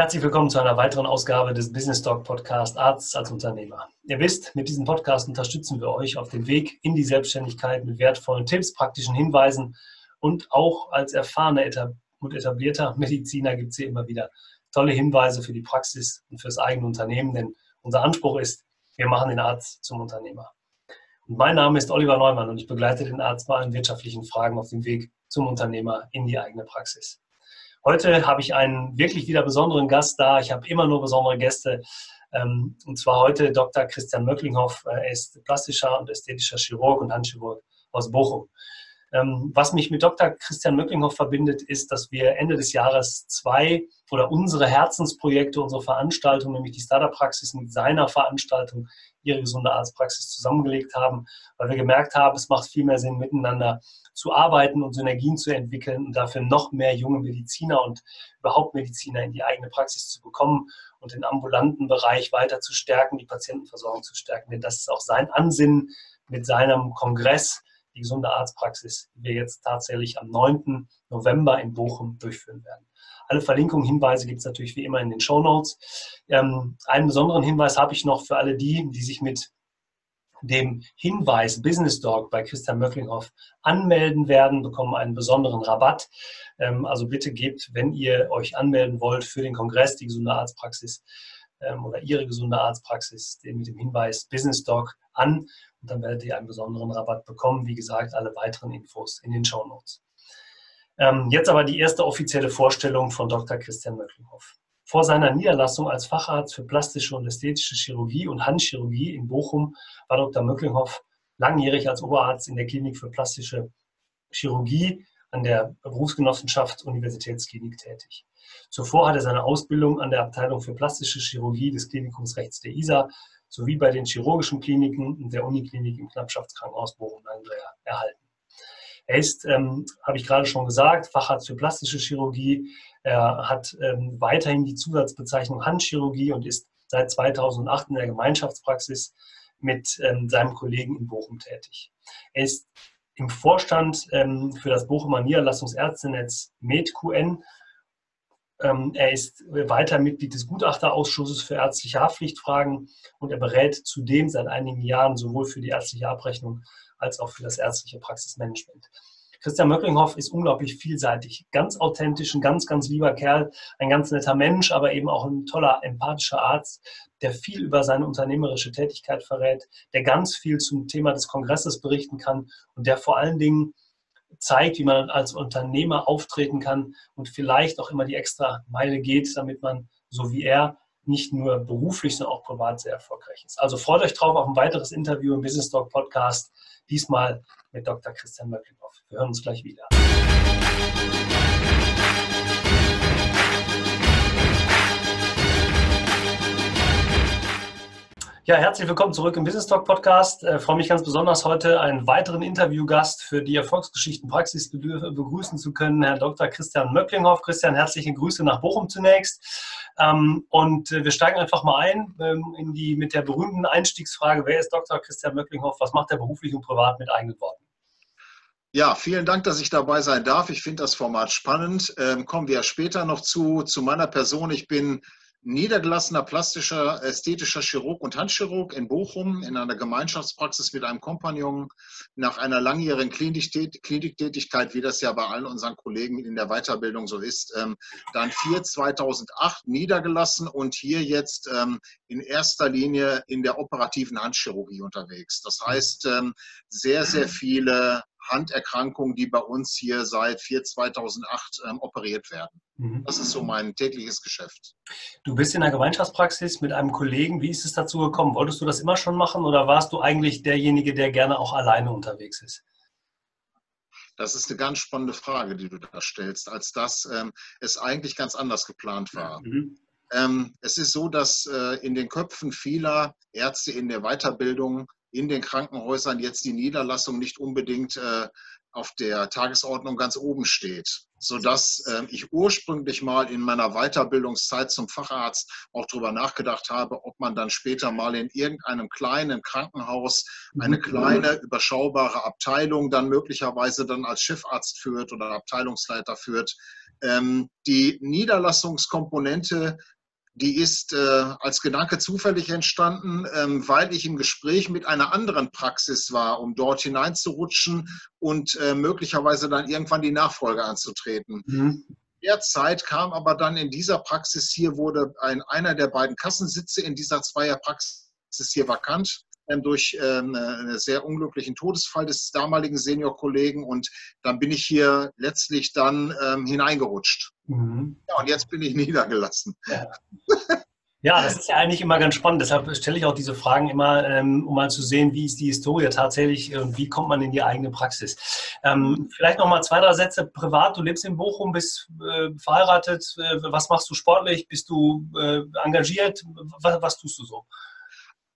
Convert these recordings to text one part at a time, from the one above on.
Herzlich willkommen zu einer weiteren Ausgabe des Business Talk Podcast Arzt als Unternehmer. Ihr wisst, mit diesem Podcast unterstützen wir euch auf dem Weg in die Selbstständigkeit mit wertvollen Tipps, praktischen Hinweisen und auch als erfahrener und etablierter Mediziner gibt es hier immer wieder tolle Hinweise für die Praxis und fürs eigene Unternehmen, denn unser Anspruch ist, wir machen den Arzt zum Unternehmer. Und mein Name ist Oliver Neumann und ich begleite den Arzt bei allen wirtschaftlichen Fragen auf dem Weg zum Unternehmer in die eigene Praxis. Heute habe ich einen wirklich wieder besonderen Gast da. Ich habe immer nur besondere Gäste. Ähm, und zwar heute Dr. Christian Möcklinghoff. Er ist plastischer und ästhetischer Chirurg und Handchirurg aus Bochum. Ähm, was mich mit Dr. Christian Möcklinghoff verbindet, ist, dass wir Ende des Jahres zwei oder unsere Herzensprojekte, unsere Veranstaltung, nämlich die Startup-Praxis mit seiner Veranstaltung, ihre gesunde Arztpraxis zusammengelegt haben, weil wir gemerkt haben, es macht viel mehr Sinn, miteinander zu arbeiten und Synergien zu entwickeln und dafür noch mehr junge Mediziner und überhaupt Mediziner in die eigene Praxis zu bekommen und den ambulanten Bereich weiter zu stärken, die Patientenversorgung zu stärken. Denn das ist auch sein Ansinnen mit seinem Kongress, die gesunde Arztpraxis, die wir jetzt tatsächlich am 9. November in Bochum durchführen werden. Alle Verlinkungen, Hinweise gibt es natürlich wie immer in den Show Notes. Ähm, einen besonderen Hinweis habe ich noch für alle die, die sich mit dem Hinweis Business Dog bei Christian Möcklinghoff anmelden werden, bekommen einen besonderen Rabatt. Ähm, also bitte gebt, wenn ihr euch anmelden wollt für den Kongress, die gesunde Arztpraxis ähm, oder Ihre gesunde Arztpraxis, mit dem Hinweis Business Dog an und dann werdet ihr einen besonderen Rabatt bekommen. Wie gesagt, alle weiteren Infos in den Show Notes. Ähm, jetzt aber die erste offizielle Vorstellung von Dr. Christian Möcklinghoff. Vor seiner Niederlassung als Facharzt für plastische und ästhetische Chirurgie und Handchirurgie in Bochum war Dr. Möcklinghoff langjährig als Oberarzt in der Klinik für plastische Chirurgie an der Berufsgenossenschaft Universitätsklinik tätig. Zuvor hat er seine Ausbildung an der Abteilung für plastische Chirurgie des Klinikums rechts der ISA sowie bei den chirurgischen Kliniken und der Uniklinik im Knappschaftskrankenhaus Bochum-Landwehr erhalten. Er ist, ähm, habe ich gerade schon gesagt, Facharzt für plastische Chirurgie. Er hat ähm, weiterhin die Zusatzbezeichnung Handchirurgie und ist seit 2008 in der Gemeinschaftspraxis mit ähm, seinem Kollegen in Bochum tätig. Er ist im Vorstand ähm, für das Bochumer Niederlassungsärztenetz MedQN er ist weiter Mitglied des Gutachterausschusses für ärztliche Haftpflichtfragen und er berät zudem seit einigen Jahren sowohl für die ärztliche Abrechnung als auch für das ärztliche Praxismanagement. Christian Möcklinghoff ist unglaublich vielseitig, ganz authentisch, ein ganz, ganz lieber Kerl, ein ganz netter Mensch, aber eben auch ein toller, empathischer Arzt, der viel über seine unternehmerische Tätigkeit verrät, der ganz viel zum Thema des Kongresses berichten kann und der vor allen Dingen zeigt, wie man als Unternehmer auftreten kann und vielleicht auch immer die extra Meile geht, damit man, so wie er, nicht nur beruflich, sondern auch privat sehr erfolgreich ist. Also freut euch drauf auf ein weiteres Interview im Business Talk Podcast, diesmal mit Dr. Christian Möcklinghoff. Wir hören uns gleich wieder. Ja, herzlich willkommen zurück im Business Talk Podcast. Ich äh, freue mich ganz besonders, heute einen weiteren Interviewgast für die Erfolgsgeschichten Praxis begrüßen zu können, Herr Dr. Christian Möcklinghoff. Christian, herzliche Grüße nach Bochum zunächst. Ähm, und äh, wir steigen einfach mal ein ähm, in die, mit der berühmten Einstiegsfrage, wer ist Dr. Christian Möcklinghoff? Was macht er beruflich und privat mit eigenen Worten? Ja, vielen Dank, dass ich dabei sein darf. Ich finde das Format spannend. Ähm, kommen wir später noch zu, zu meiner Person. Ich bin niedergelassener plastischer, ästhetischer Chirurg und Handchirurg in Bochum in einer Gemeinschaftspraxis mit einem Kompagnon nach einer langjährigen Kliniktätigkeit, wie das ja bei allen unseren Kollegen in der Weiterbildung so ist, ähm, dann 4 2008 niedergelassen und hier jetzt ähm, in erster Linie in der operativen Handchirurgie unterwegs. Das heißt, ähm, sehr, sehr viele Handerkrankungen, die bei uns hier seit 4 2008 ähm, operiert werden. Mhm. Das ist so mein tägliches Geschäft. Du bist in der Gemeinschaftspraxis mit einem Kollegen. Wie ist es dazu gekommen? Wolltest du das immer schon machen oder warst du eigentlich derjenige, der gerne auch alleine unterwegs ist? Das ist eine ganz spannende Frage, die du da stellst, als dass ähm, es eigentlich ganz anders geplant war. Mhm. Ähm, es ist so, dass äh, in den Köpfen vieler Ärzte in der Weiterbildung in den Krankenhäusern jetzt die Niederlassung nicht unbedingt äh, auf der Tagesordnung ganz oben steht, sodass äh, ich ursprünglich mal in meiner Weiterbildungszeit zum Facharzt auch darüber nachgedacht habe, ob man dann später mal in irgendeinem kleinen Krankenhaus eine mhm. kleine, überschaubare Abteilung dann möglicherweise dann als Chefarzt führt oder Abteilungsleiter führt. Ähm, die Niederlassungskomponente die ist äh, als Gedanke zufällig entstanden, ähm, weil ich im Gespräch mit einer anderen Praxis war, um dort hineinzurutschen und äh, möglicherweise dann irgendwann die Nachfolge anzutreten. Mhm. Derzeit kam aber dann in dieser Praxis hier, wurde ein, einer der beiden Kassensitze in dieser Zweierpraxis hier vakant durch ähm, einen sehr unglücklichen Todesfall des damaligen Seniorkollegen und dann bin ich hier letztlich dann ähm, hineingerutscht. Mhm. Ja, und jetzt bin ich niedergelassen. Ja. Ja, das ist ja eigentlich immer ganz spannend. Deshalb stelle ich auch diese Fragen immer, ähm, um mal zu sehen, wie ist die Historie tatsächlich und wie kommt man in die eigene Praxis. Ähm, vielleicht noch mal zwei, drei Sätze privat. Du lebst in Bochum, bist äh, verheiratet. Äh, was machst du sportlich? Bist du äh, engagiert? Was, was tust du so?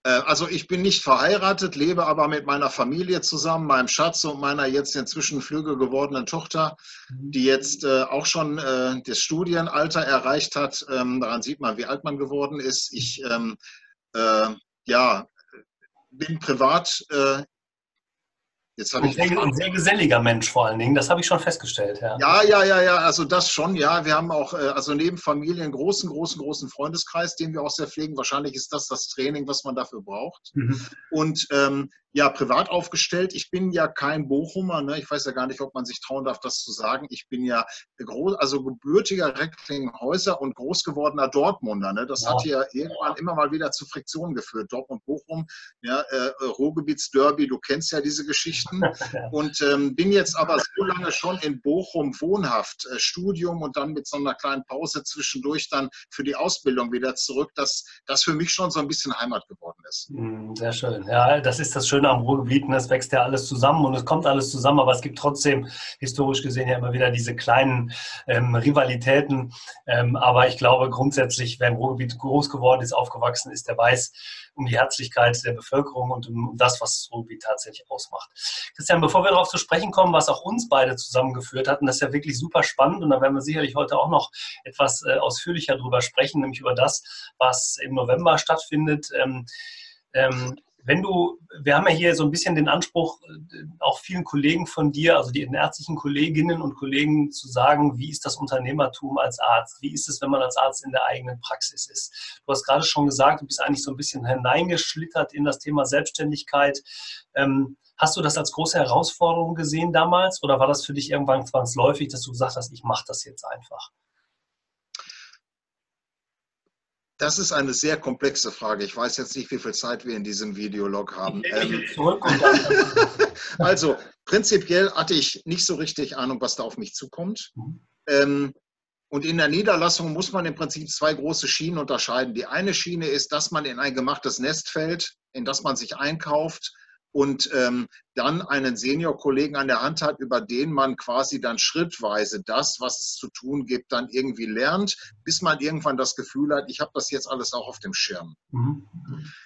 Äh, also ich bin nicht verheiratet, lebe aber mit meiner Familie zusammen, meinem Schatz und meiner jetzt inzwischen flügge gewordenen Tochter, mhm. die jetzt äh, auch schon äh, das Studienalter erreicht hat. Ähm, daran sieht man, wie alt man geworden ist. Ich ähm, äh, ja, bin privat Jetzt ein, sehr, ein sehr geselliger Mensch vor allen Dingen, das habe ich schon festgestellt. Ja. ja, ja, ja, ja, also das schon, ja. Wir haben auch, äh, also neben Familie einen großen, großen, großen Freundeskreis, den wir auch sehr pflegen. Wahrscheinlich ist das das Training, was man dafür braucht. Mhm. Und ähm, ja, privat aufgestellt. Ich bin ja kein Bochumer. Ne? Ich weiß ja gar nicht, ob man sich trauen darf, das zu sagen. Ich bin ja groß, also gebürtiger Recklinghäuser und groß gewordener Dortmunder. Ne? Das ja. hat hier irgendwann immer mal wieder zu Friktionen geführt. Dortmund-Bochum, ja, äh, Ruhrgebietsderby, du kennst ja diese Geschichten. und ähm, bin jetzt aber so lange schon in Bochum wohnhaft. Äh, Studium und dann mit so einer kleinen Pause zwischendurch dann für die Ausbildung wieder zurück, dass das für mich schon so ein bisschen Heimat geworden ist. Hm, sehr schön. Ja, das ist das Schöne Schöne am Ruhrgebiet, es wächst ja alles zusammen und es kommt alles zusammen, aber es gibt trotzdem historisch gesehen ja immer wieder diese kleinen ähm, Rivalitäten. Ähm, aber ich glaube grundsätzlich, wer im Ruhrgebiet groß geworden ist, aufgewachsen ist, der weiß um die Herzlichkeit der Bevölkerung und um, das, was das Ruhrgebiet tatsächlich ausmacht. Christian, bevor wir darauf zu sprechen kommen, was auch uns beide zusammengeführt hat, und das ist ja wirklich super spannend und da werden wir sicherlich heute auch noch etwas äh, ausführlicher drüber sprechen, nämlich über das, was im November stattfindet. Ähm, ähm, wenn du, wir haben ja hier so ein bisschen den Anspruch, äh, auch vielen Kollegen von dir, also den ärztlichen Kolleginnen und Kollegen zu sagen, wie ist das Unternehmertum als Arzt? Wie ist es, wenn man als Arzt in der eigenen Praxis ist? Du hast gerade schon gesagt, du bist eigentlich so ein bisschen hineingeschlittert in das Thema Selbstständigkeit. Ähm, hast du das als große Herausforderung gesehen damals oder war das für dich irgendwann zwangsläufig, dass du gesagt hast, ich mache das jetzt einfach? Das ist eine sehr komplexe Frage. Ich weiß jetzt nicht, wie viel Zeit wir in diesem Videolog haben. Ähm, also, prinzipiell hatte ich nicht so richtig Ahnung, was da auf mich zukommt. Mhm. Ähm, und in der Niederlassung muss man im Prinzip zwei große Schienen unterscheiden. Die eine Schiene ist, dass man in ein gemachtes Nest fällt, in das man sich einkauft und ähm, dann einen Senior-Kollegen an der Hand hat, über den man quasi dann schrittweise das, was es zu tun gibt, dann irgendwie lernt, bis man irgendwann das Gefühl hat, ich habe das jetzt alles auch auf dem Schirm. Mhm.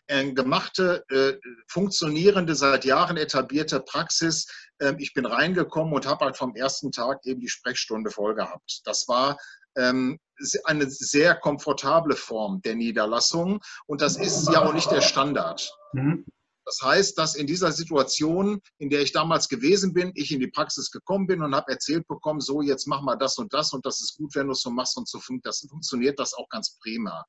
Äh, gemachte, äh, funktionierende, seit Jahren etablierte Praxis. Äh, ich bin reingekommen und habe halt vom ersten Tag eben die Sprechstunde voll gehabt. Das war ähm, eine sehr komfortable Form der Niederlassung und das ist ja auch nicht der Standard. Mhm. Das heißt, dass in dieser Situation, in der ich damals gewesen bin, ich in die Praxis gekommen bin und habe erzählt bekommen, so jetzt mach mal das und das und das ist gut, wenn du es so machst und so das funktioniert das auch ganz prima.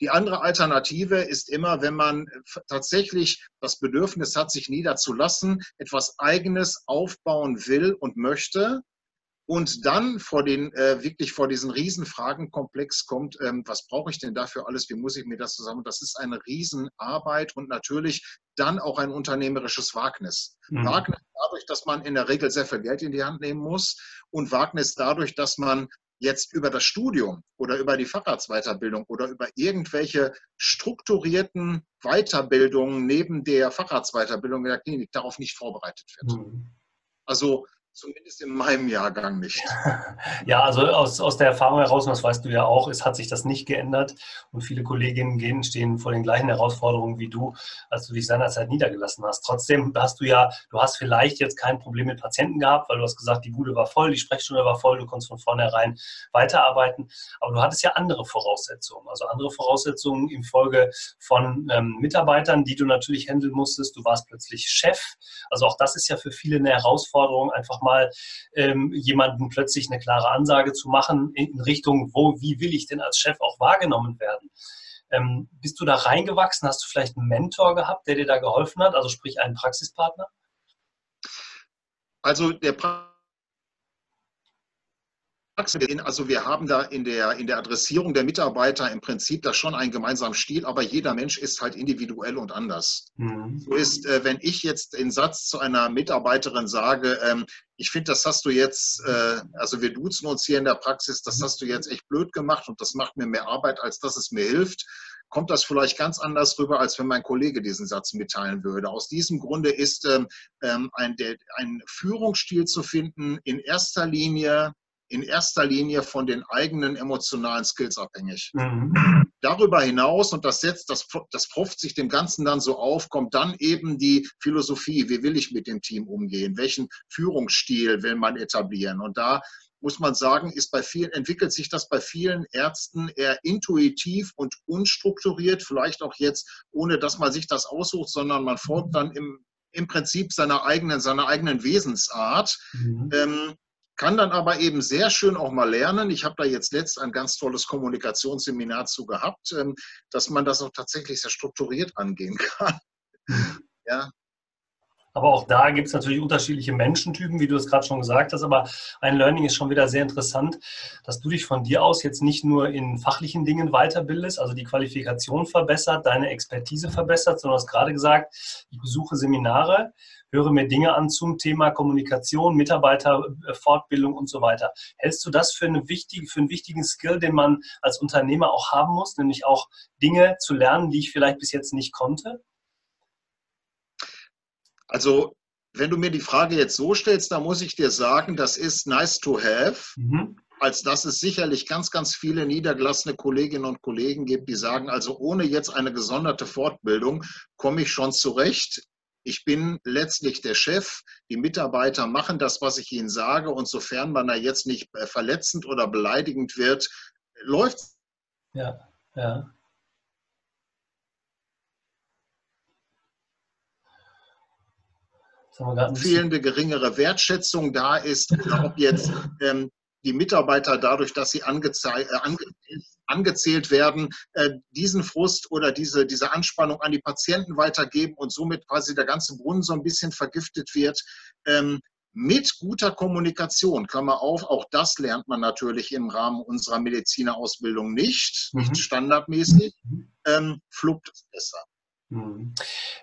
Die andere Alternative ist immer, wenn man tatsächlich das Bedürfnis hat, sich niederzulassen, etwas Eigenes aufbauen will und möchte, und dann vor den, äh, wirklich vor diesen Riesenfragenkomplex kommt, ähm, was brauche ich denn dafür alles, wie muss ich mir das zusammen? Das ist eine Riesenarbeit und natürlich dann auch ein unternehmerisches Wagnis. Mhm. Wagnis dadurch, dass man in der Regel sehr viel Geld in die Hand nehmen muss und Wagnis dadurch, dass man jetzt über das Studium oder über die Facharztweiterbildung oder über irgendwelche strukturierten Weiterbildungen neben der Facharztweiterbildung in der Klinik darauf nicht vorbereitet wird. Mhm. Also Zumindest in meinem Jahrgang nicht. Ja, also aus, aus der Erfahrung heraus, und das weißt du ja auch, es hat sich das nicht geändert. Und viele Kolleginnen gehen, stehen vor den gleichen Herausforderungen wie du, als du dich seinerzeit niedergelassen hast. Trotzdem hast du ja, du hast vielleicht jetzt kein Problem mit Patienten gehabt, weil du hast gesagt, die Bude war voll, die Sprechstunde war voll, du konntest von vornherein weiterarbeiten. Aber du hattest ja andere Voraussetzungen. Also andere Voraussetzungen in Folge von ähm, Mitarbeitern, die du natürlich handeln musstest. Du warst plötzlich Chef. Also auch das ist ja für viele eine Herausforderung, einfach mal mal ähm, jemanden plötzlich eine klare Ansage zu machen in Richtung, wo, wie will ich denn als Chef auch wahrgenommen werden? Ähm, bist du da reingewachsen? Hast du vielleicht einen Mentor gehabt, der dir da geholfen hat? Also sprich einen Praxispartner? Also der also wir haben da in der, in der Adressierung der Mitarbeiter im Prinzip da schon einen gemeinsamen Stil, aber jeder Mensch ist halt individuell und anders. Mhm. So ist, äh, wenn ich jetzt den Satz zu einer Mitarbeiterin sage, ähm, ich finde, das hast du jetzt, äh, also wir duzen uns hier in der Praxis, das hast du jetzt echt blöd gemacht und das macht mir mehr Arbeit, als dass es mir hilft kommt das vielleicht ganz anders rüber, als wenn mein Kollege diesen Satz mitteilen würde. Aus diesem Grunde ist ähm, ähm ein, der, ein Führungsstil zu finden, in erster Linie in erster Linie von den eigenen emotionalen Skills abhängig. Mhm. Darüber hinaus, und das setzt, das, das pufft sich dem Ganzen dann so auf, kommt dann eben die Philosophie, wie will ich mit dem Team umgehen, welchen Führungsstil will man etablieren. Und da muss man sagen, ist bei vielen, entwickelt sich das bei vielen Ärzten eher intuitiv und unstrukturiert, vielleicht auch jetzt, ohne dass man sich das aussucht, sondern man folgt dann im, im Prinzip seiner eigenen, seiner eigenen Wesensart. Mhm. Ähm, kann dann aber eben sehr schön auch mal lernen. Ich habe da jetzt letzt ein ganz tolles Kommunikationsseminar zu gehabt, ähm, dass man das auch tatsächlich sehr strukturiert angehen kann. Ja, aber auch da gibt es natürlich unterschiedliche Menschentypen, wie du es gerade schon gesagt hast. Aber ein Learning ist schon wieder sehr interessant, dass du dich von dir aus jetzt nicht nur in fachlichen Dingen weiterbildest, also die Qualifikation verbessert, deine Expertise verbessert, sondern du hast gerade gesagt, ich besuche Seminare, höre mir Dinge an zum Thema Kommunikation, Mitarbeiterfortbildung und so weiter. Hältst du das für, eine wichtige, für einen wichtigen Skill, den man als Unternehmer auch haben muss, nämlich auch Dinge zu lernen, die ich vielleicht bis jetzt nicht konnte? Also, wenn du mir die Frage jetzt so stellst, dann muss ich dir sagen, das ist nice to have. Mhm. Als dass es sicherlich ganz, ganz viele niedergelassene Kolleginnen und Kollegen gibt, die sagen, also ohne jetzt eine gesonderte Fortbildung komme ich schon zurecht. Ich bin letztlich der Chef. Die Mitarbeiter machen das, was ich ihnen sage. Und sofern man da jetzt nicht äh, verletzend oder beleidigend wird, läuft es. Ja, ja. fehlende geringere Wertschätzung da ist, oder ob jetzt ähm, die Mitarbeiter dadurch, dass sie äh, angezählt werden, äh, diesen Frust oder diese, diese Anspannung an die Patienten weitergeben und somit quasi der ganze Brunnen so ein bisschen vergiftet wird. Ähm, mit guter Kommunikation, Klammer auf, auch das lernt man natürlich im Rahmen unserer Medizinerausbildung nicht, nicht mhm. standardmäßig, mhm. ähm, fluppt es besser. Mhm.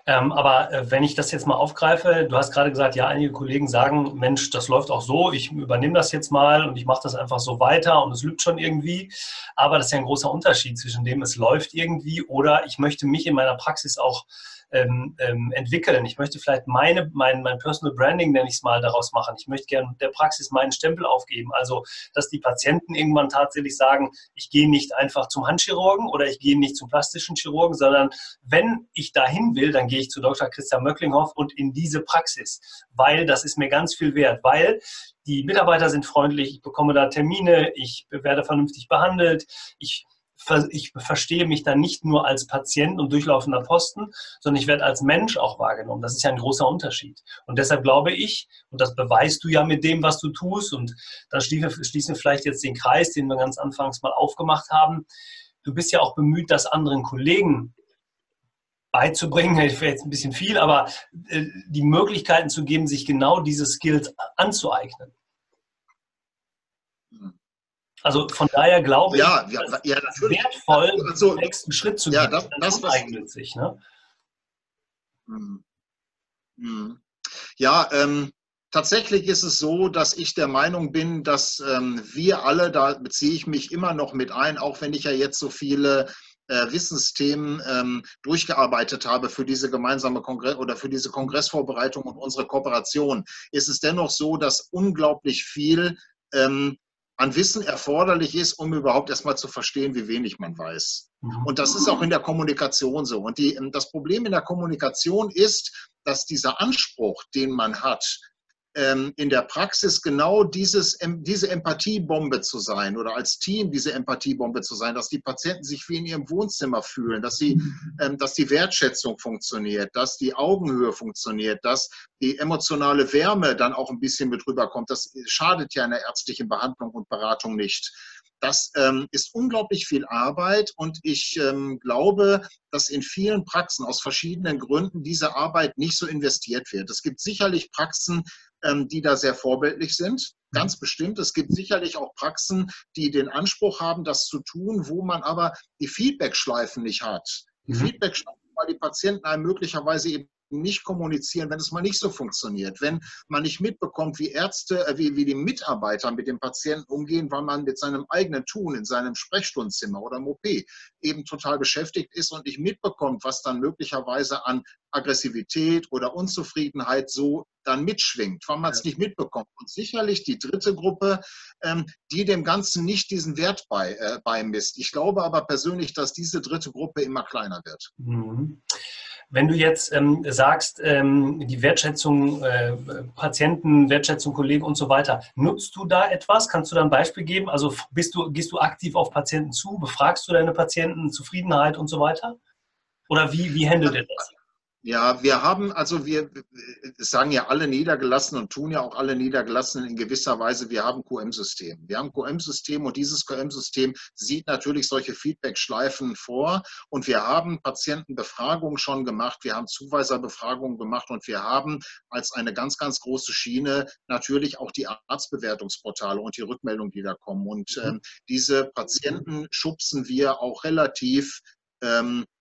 Ähm, aber äh, wenn ich das jetzt mal aufgreife, du hast gerade gesagt, ja, einige Kollegen sagen, Mensch, das läuft auch so, ich übernehme das jetzt mal und ich mache das einfach so weiter und es lübt schon irgendwie. Aber das ist ja ein großer Unterschied zwischen dem, es läuft irgendwie oder ich möchte mich in meiner Praxis auch ähm, ähm, entwickeln. Ich möchte vielleicht meine, mein, mein Personal Branding, nenne ich es mal, daraus machen. Ich möchte gerne der Praxis meinen Stempel aufgeben. Also, dass die Patienten irgendwann tatsächlich sagen, ich gehe nicht einfach zum Handchirurgen oder ich gehe nicht zum plastischen Chirurgen, sondern wenn ich dahin will, dann gehe ich zu Dr. Christian Möcklinghoff und in diese Praxis, weil das ist mir ganz viel wert, weil die Mitarbeiter sind freundlich, ich bekomme da Termine, ich werde vernünftig behandelt, ich ich verstehe mich dann nicht nur als Patient und durchlaufender Posten, sondern ich werde als Mensch auch wahrgenommen. Das ist ja ein großer Unterschied. Und deshalb glaube ich, und das beweist du ja mit dem, was du tust, und dann schließen wir vielleicht jetzt den Kreis, den wir ganz anfangs mal aufgemacht haben. Du bist ja auch bemüht, das anderen Kollegen beizubringen, wäre jetzt ein bisschen viel, aber äh, die Möglichkeiten zu geben, sich genau diese Skills anzueignen. Also von daher glaube ich, ja, ja, ja, ist wertvoll, also, den nächsten Schritt zu gehen. Ja, das, das, das eignet sich. Ne? Hm. Hm. Ja, ähm, tatsächlich ist es so, dass ich der Meinung bin, dass ähm, wir alle, da beziehe ich mich immer noch mit ein, auch wenn ich ja jetzt so viele äh, Wissensthemen ähm, durchgearbeitet habe für diese gemeinsame Kongress oder für diese Kongressvorbereitung und unsere Kooperation, ist es dennoch so, dass unglaublich viel ähm, an Wissen erforderlich ist, um überhaupt erstmal zu verstehen, wie wenig man weiß. Mhm. Und das ist auch in der Kommunikation so. Und die, das Problem in der Kommunikation ist, dass dieser Anspruch, den man hat, in der Praxis genau dieses, diese Empathiebombe zu sein oder als Team diese Empathiebombe zu sein, dass die Patienten sich wie in ihrem Wohnzimmer fühlen, dass, sie, ähm, dass die Wertschätzung funktioniert, dass die Augenhöhe funktioniert, dass die emotionale Wärme dann auch ein bisschen mit rüberkommt. Das schadet ja in der ärztlichen Behandlung und Beratung nicht. Das ähm, ist unglaublich viel Arbeit und ich ähm, glaube, dass in vielen Praxen aus verschiedenen Gründen diese Arbeit nicht so investiert wird. Es gibt sicherlich Praxen, ähm, die da sehr vorbildlich sind. Ganz mhm. bestimmt. Es gibt sicherlich auch Praxen, die den Anspruch haben, das zu tun, wo man aber die Feedback-Schleifen nicht hat. Die mhm. Feedback-Schleifen, weil die Patienten einem möglicherweise eben nicht kommunizieren, wenn es mal nicht so funktioniert, wenn man nicht mitbekommt, wie Ärzte, äh, wie, wie die Mitarbeiter mit dem Patienten umgehen, weil man mit seinem eigenen Tun in seinem Sprechstundenzimmer oder im OP eben total beschäftigt ist und nicht mitbekommt, was dann möglicherweise an Aggressivität oder Unzufriedenheit so dann mitschwingt, weil man es nicht mitbekommt. Und sicherlich die dritte Gruppe, ähm, die dem Ganzen nicht diesen Wert bei, äh, beimisst. Ich glaube aber persönlich, dass diese dritte Gruppe immer kleiner wird. Mhm. Wenn du jetzt ähm, sagst, ähm, die Wertschätzung äh, Patienten, Wertschätzung Kollegen und so weiter, nutzt du da etwas? Kannst du da ein Beispiel geben? Also bist du, gehst du aktiv auf Patienten zu? Befragst du deine Patienten, Zufriedenheit und so weiter? Oder wie, wie handelt ihr das? Ja, wir haben, also wir sagen ja alle Niedergelassenen und tun ja auch alle Niedergelassenen in gewisser Weise, wir haben QM-System. Wir haben QM-System und dieses QM-System sieht natürlich solche Feedback-Schleifen vor und wir haben Patientenbefragungen schon gemacht, wir haben Zuweiserbefragungen gemacht und wir haben als eine ganz, ganz große Schiene natürlich auch die Arztbewertungsportale und die Rückmeldungen, die da kommen. Und mhm. ähm, diese Patienten schubsen wir auch relativ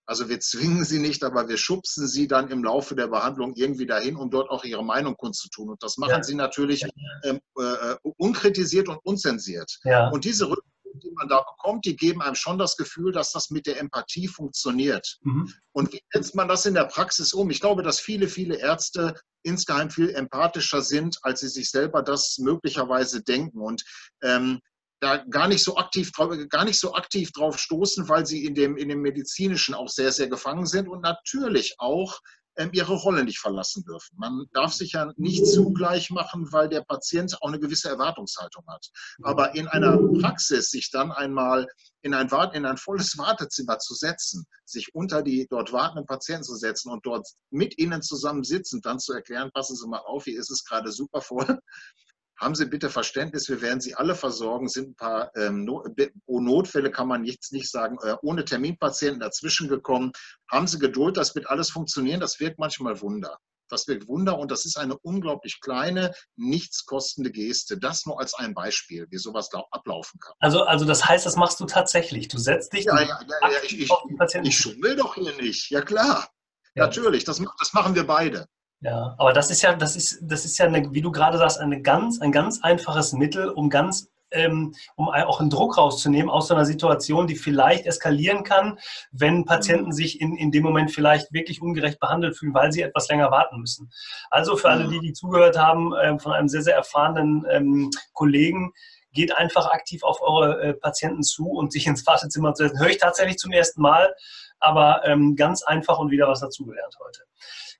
also wir zwingen sie nicht, aber wir schubsen sie dann im Laufe der Behandlung irgendwie dahin, um dort auch ihre Meinung kundzutun. Und das machen ja. sie natürlich ähm, äh, unkritisiert und unzensiert. Ja. Und diese Rückmeldungen, die man da bekommt, die geben einem schon das Gefühl, dass das mit der Empathie funktioniert. Mhm. Und wie setzt man das in der Praxis um? Ich glaube, dass viele, viele Ärzte insgeheim viel empathischer sind, als sie sich selber das möglicherweise denken. Und ähm, da gar nicht so aktiv gar nicht so aktiv drauf stoßen, weil sie in dem, in dem medizinischen auch sehr, sehr gefangen sind und natürlich auch ähm, ihre Rolle nicht verlassen dürfen. Man darf sich ja nicht zugleich machen, weil der Patient auch eine gewisse Erwartungshaltung hat. Aber in einer Praxis sich dann einmal in ein, in ein volles Wartezimmer zu setzen, sich unter die dort wartenden Patienten zu setzen und dort mit ihnen zusammen sitzen, dann zu erklären, passen Sie mal auf, hier ist es gerade super voll haben Sie bitte Verständnis, wir werden Sie alle versorgen. Sind ein paar ähm, oh, Notfälle, kann man jetzt nicht sagen, äh, ohne Terminpatienten dazwischen gekommen. Haben Sie Geduld, das wird alles funktionieren. Das wirkt manchmal Wunder. Das wirkt Wunder und das ist eine unglaublich kleine, nichts kostende Geste. Das nur als ein Beispiel, wie sowas ablaufen kann. Also, also das heißt, das machst du tatsächlich. Du setzt dich. Ja, ja, ja, ja ich, ich, ich schummel doch hier nicht. Ja, klar. Natürlich, das, das machen wir beide. Ja, aber das ist ja, das ist, das ist ja, eine, wie du gerade sagst, eine ganz, ein ganz einfaches Mittel, um ganz ähm, um auch einen Druck rauszunehmen aus so einer Situation, die vielleicht eskalieren kann, wenn Patienten sich in, in dem Moment vielleicht wirklich ungerecht behandelt fühlen, weil sie etwas länger warten müssen. Also für alle, die, die zugehört haben, äh, von einem sehr, sehr erfahrenen ähm, Kollegen, geht einfach aktiv auf eure äh, Patienten zu und sich ins Wartezimmer zu setzen. Höre ich tatsächlich zum ersten Mal, aber ähm, ganz einfach und wieder was dazugelernt heute.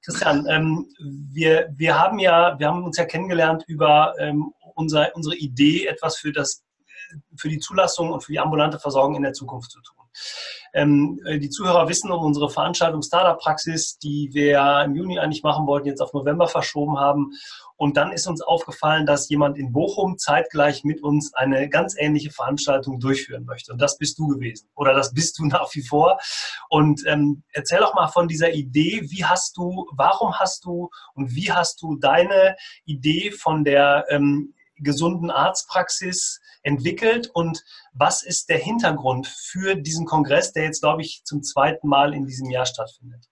Christian, ähm, wir, wir haben ja, wir haben uns ja kennengelernt über ähm, unser, unsere Idee, etwas für das für die Zulassung und für die ambulante Versorgung in der Zukunft zu tun. Ähm, äh, die Zuhörer wissen um unsere Veranstaltung Startup Praxis, die wir im Juni eigentlich machen wollten, jetzt auf November verschoben haben. Und dann ist uns aufgefallen, dass jemand in Bochum zeitgleich mit uns eine ganz ähnliche Veranstaltung durchführen möchte. Und das bist du gewesen. Oder das bist du nach wie vor. Und ähm, erzähl doch mal von dieser Idee. Wie hast du, warum hast du und wie hast du deine Idee von der ähm, gesunden Arztpraxis entwickelt und was ist der Hintergrund für diesen Kongress, der jetzt, glaube ich, zum zweiten Mal in diesem Jahr stattfindet?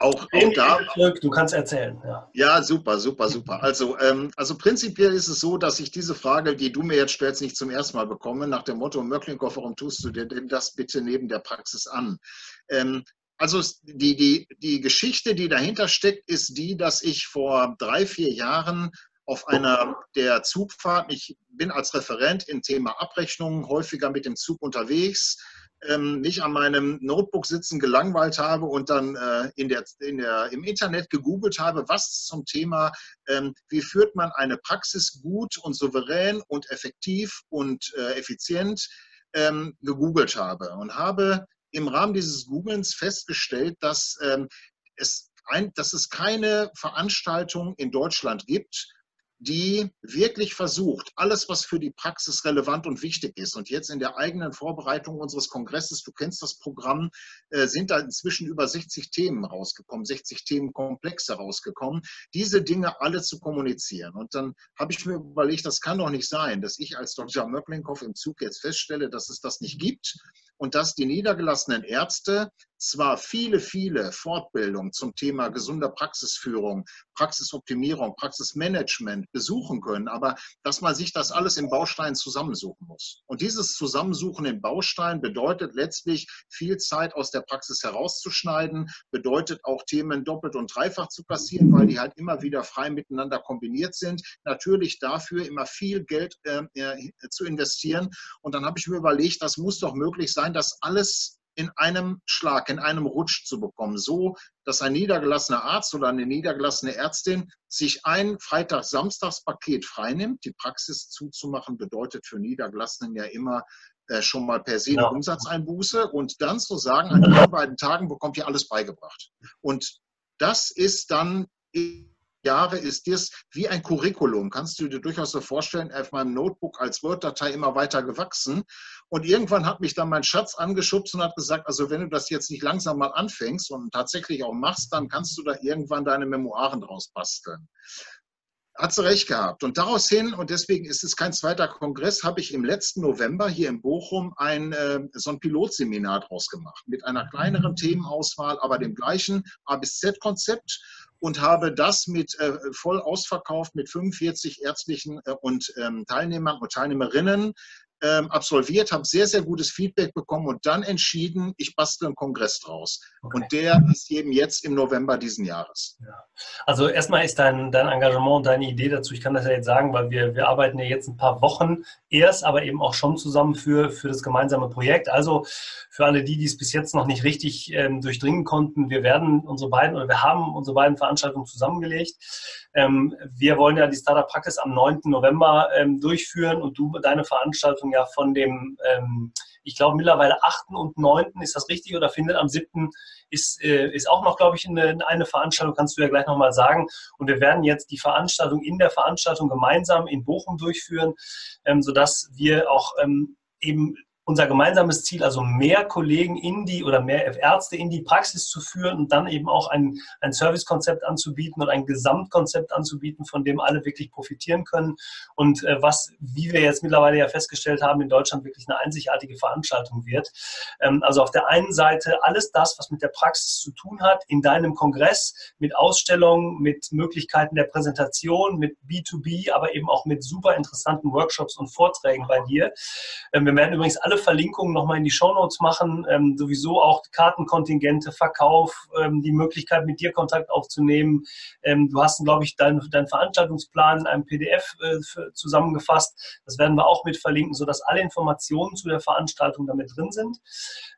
Auch, auch da. Du kannst erzählen. Ja, ja super, super, super. Also, ähm, also prinzipiell ist es so, dass ich diese Frage, die du mir jetzt stellst, nicht zum ersten Mal bekomme, nach dem Motto, Möcklinkhoff, warum tust du dir denn das bitte neben der Praxis an? Ähm, also die, die, die Geschichte, die dahinter steckt, ist die, dass ich vor drei, vier Jahren auf einer der Zugfahrten, ich bin als Referent im Thema Abrechnungen häufiger mit dem Zug unterwegs, ähm, mich an meinem Notebook sitzen gelangweilt habe und dann äh, in der, in der, im Internet gegoogelt habe, was zum Thema, ähm, wie führt man eine Praxis gut und souverän und effektiv und äh, effizient ähm, gegoogelt habe und habe im Rahmen dieses Googlens festgestellt, dass, ähm, es ein, dass es keine Veranstaltung in Deutschland gibt, die wirklich versucht, alles, was für die Praxis relevant und wichtig ist, und jetzt in der eigenen Vorbereitung unseres Kongresses, du kennst das Programm, äh, sind da inzwischen über 60 Themen rausgekommen, 60 Themenkomplexe rausgekommen, diese Dinge alle zu kommunizieren. Und dann habe ich mir überlegt, das kann doch nicht sein, dass ich als Dr. Möcklinkhoff im Zug jetzt feststelle, dass es das nicht gibt und dass die niedergelassenen Ärzte zwar viele, viele Fortbildungen zum Thema gesunder Praxisführung, Praxisoptimierung, Praxismanagement besuchen können, aber dass man sich das alles in Bausteinen zusammensuchen muss. Und dieses Zusammensuchen in Bausteinen bedeutet letztlich viel Zeit aus der Praxis herauszuschneiden, bedeutet auch Themen doppelt und dreifach zu passieren, weil die halt immer wieder frei miteinander kombiniert sind. Natürlich dafür immer viel Geld äh, äh zu investieren. Und dann habe ich mir überlegt, das muss doch möglich sein, das alles in einem Schlag, in einem Rutsch zu bekommen, so dass ein niedergelassener Arzt oder eine niedergelassene Ärztin sich ein Freitag-Samstags-Paket freinimmt. Die Praxis zuzumachen bedeutet für Niedergelassenen ja immer äh, schon mal per se eine ja. Umsatzeinbuße und dann zu sagen, an den beiden Tagen bekommt ihr alles beigebracht. Und das ist dann Jahre ist das wie ein Curriculum. Kannst du dir durchaus so vorstellen, auf meinem Notebook als Word-Datei immer weiter gewachsen. Und irgendwann hat mich dann mein Schatz angeschubst und hat gesagt, also wenn du das jetzt nicht langsam mal anfängst und tatsächlich auch machst, dann kannst du da irgendwann deine Memoiren draus basteln. Hat sie recht gehabt. Und daraus hin, und deswegen ist es kein zweiter Kongress, habe ich im letzten November hier in Bochum ein, äh, so ein Pilotseminar draus gemacht. Mit einer kleineren Themenauswahl, aber dem gleichen A bis Z-Konzept und habe das mit äh, voll ausverkauft mit 45 ärztlichen äh, und ähm, Teilnehmern und Teilnehmerinnen ähm, absolviert, habe sehr, sehr gutes Feedback bekommen und dann entschieden, ich bastle einen Kongress draus. Okay. Und der ist eben jetzt im November diesen Jahres. Ja. Also erstmal ist dein, dein Engagement und deine Idee dazu, ich kann das ja jetzt sagen, weil wir, wir arbeiten ja jetzt ein paar Wochen erst, aber eben auch schon zusammen für, für das gemeinsame Projekt. Also für alle die, die es bis jetzt noch nicht richtig ähm, durchdringen konnten, wir werden unsere beiden oder wir haben unsere beiden Veranstaltungen zusammengelegt. Ähm, wir wollen ja die Startup Praxis am 9. November ähm, durchführen und du deine Veranstaltung ja von dem, ähm, ich glaube mittlerweile 8. und 9. ist das richtig oder findet am 7. ist, äh, ist auch noch, glaube ich, eine, eine Veranstaltung, kannst du ja gleich nochmal sagen. Und wir werden jetzt die Veranstaltung in der Veranstaltung gemeinsam in Bochum durchführen, ähm, sodass wir auch ähm, eben unser gemeinsames Ziel, also mehr Kollegen in die oder mehr Ärzte in die Praxis zu führen und dann eben auch ein, ein Servicekonzept anzubieten und ein Gesamtkonzept anzubieten, von dem alle wirklich profitieren können und äh, was, wie wir jetzt mittlerweile ja festgestellt haben, in Deutschland wirklich eine einzigartige Veranstaltung wird. Ähm, also auf der einen Seite alles das, was mit der Praxis zu tun hat, in deinem Kongress mit Ausstellungen, mit Möglichkeiten der Präsentation, mit B2B, aber eben auch mit super interessanten Workshops und Vorträgen bei dir. Ähm, wir werden übrigens alle Verlinkungen nochmal in die Shownotes machen. Ähm, sowieso auch Kartenkontingente, Verkauf, ähm, die Möglichkeit, mit dir Kontakt aufzunehmen. Ähm, du hast, glaube ich, deinen dein Veranstaltungsplan in einem PDF äh, für, zusammengefasst. Das werden wir auch mit verlinken, sodass alle Informationen zu der Veranstaltung damit drin sind.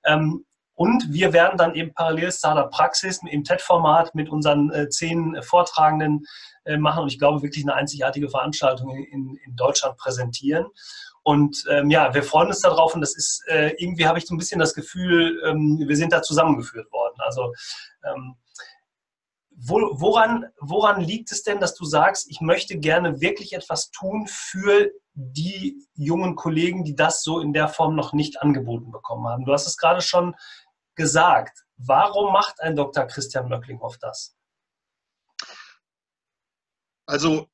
Ähm, und wir werden dann eben parallel Startup Praxis im TED-Format mit unseren äh, zehn Vortragenden äh, machen und ich glaube wirklich eine einzigartige Veranstaltung in, in Deutschland präsentieren. Und ähm, ja, wir freuen uns darauf und das ist, äh, irgendwie habe ich so ein bisschen das Gefühl, ähm, wir sind da zusammengeführt worden. Also ähm, wo, woran, woran liegt es denn, dass du sagst, ich möchte gerne wirklich etwas tun für die jungen Kollegen, die das so in der Form noch nicht angeboten bekommen haben? Du hast es gerade schon gesagt. Warum macht ein Dr. Christian Möcklinghoff das? Also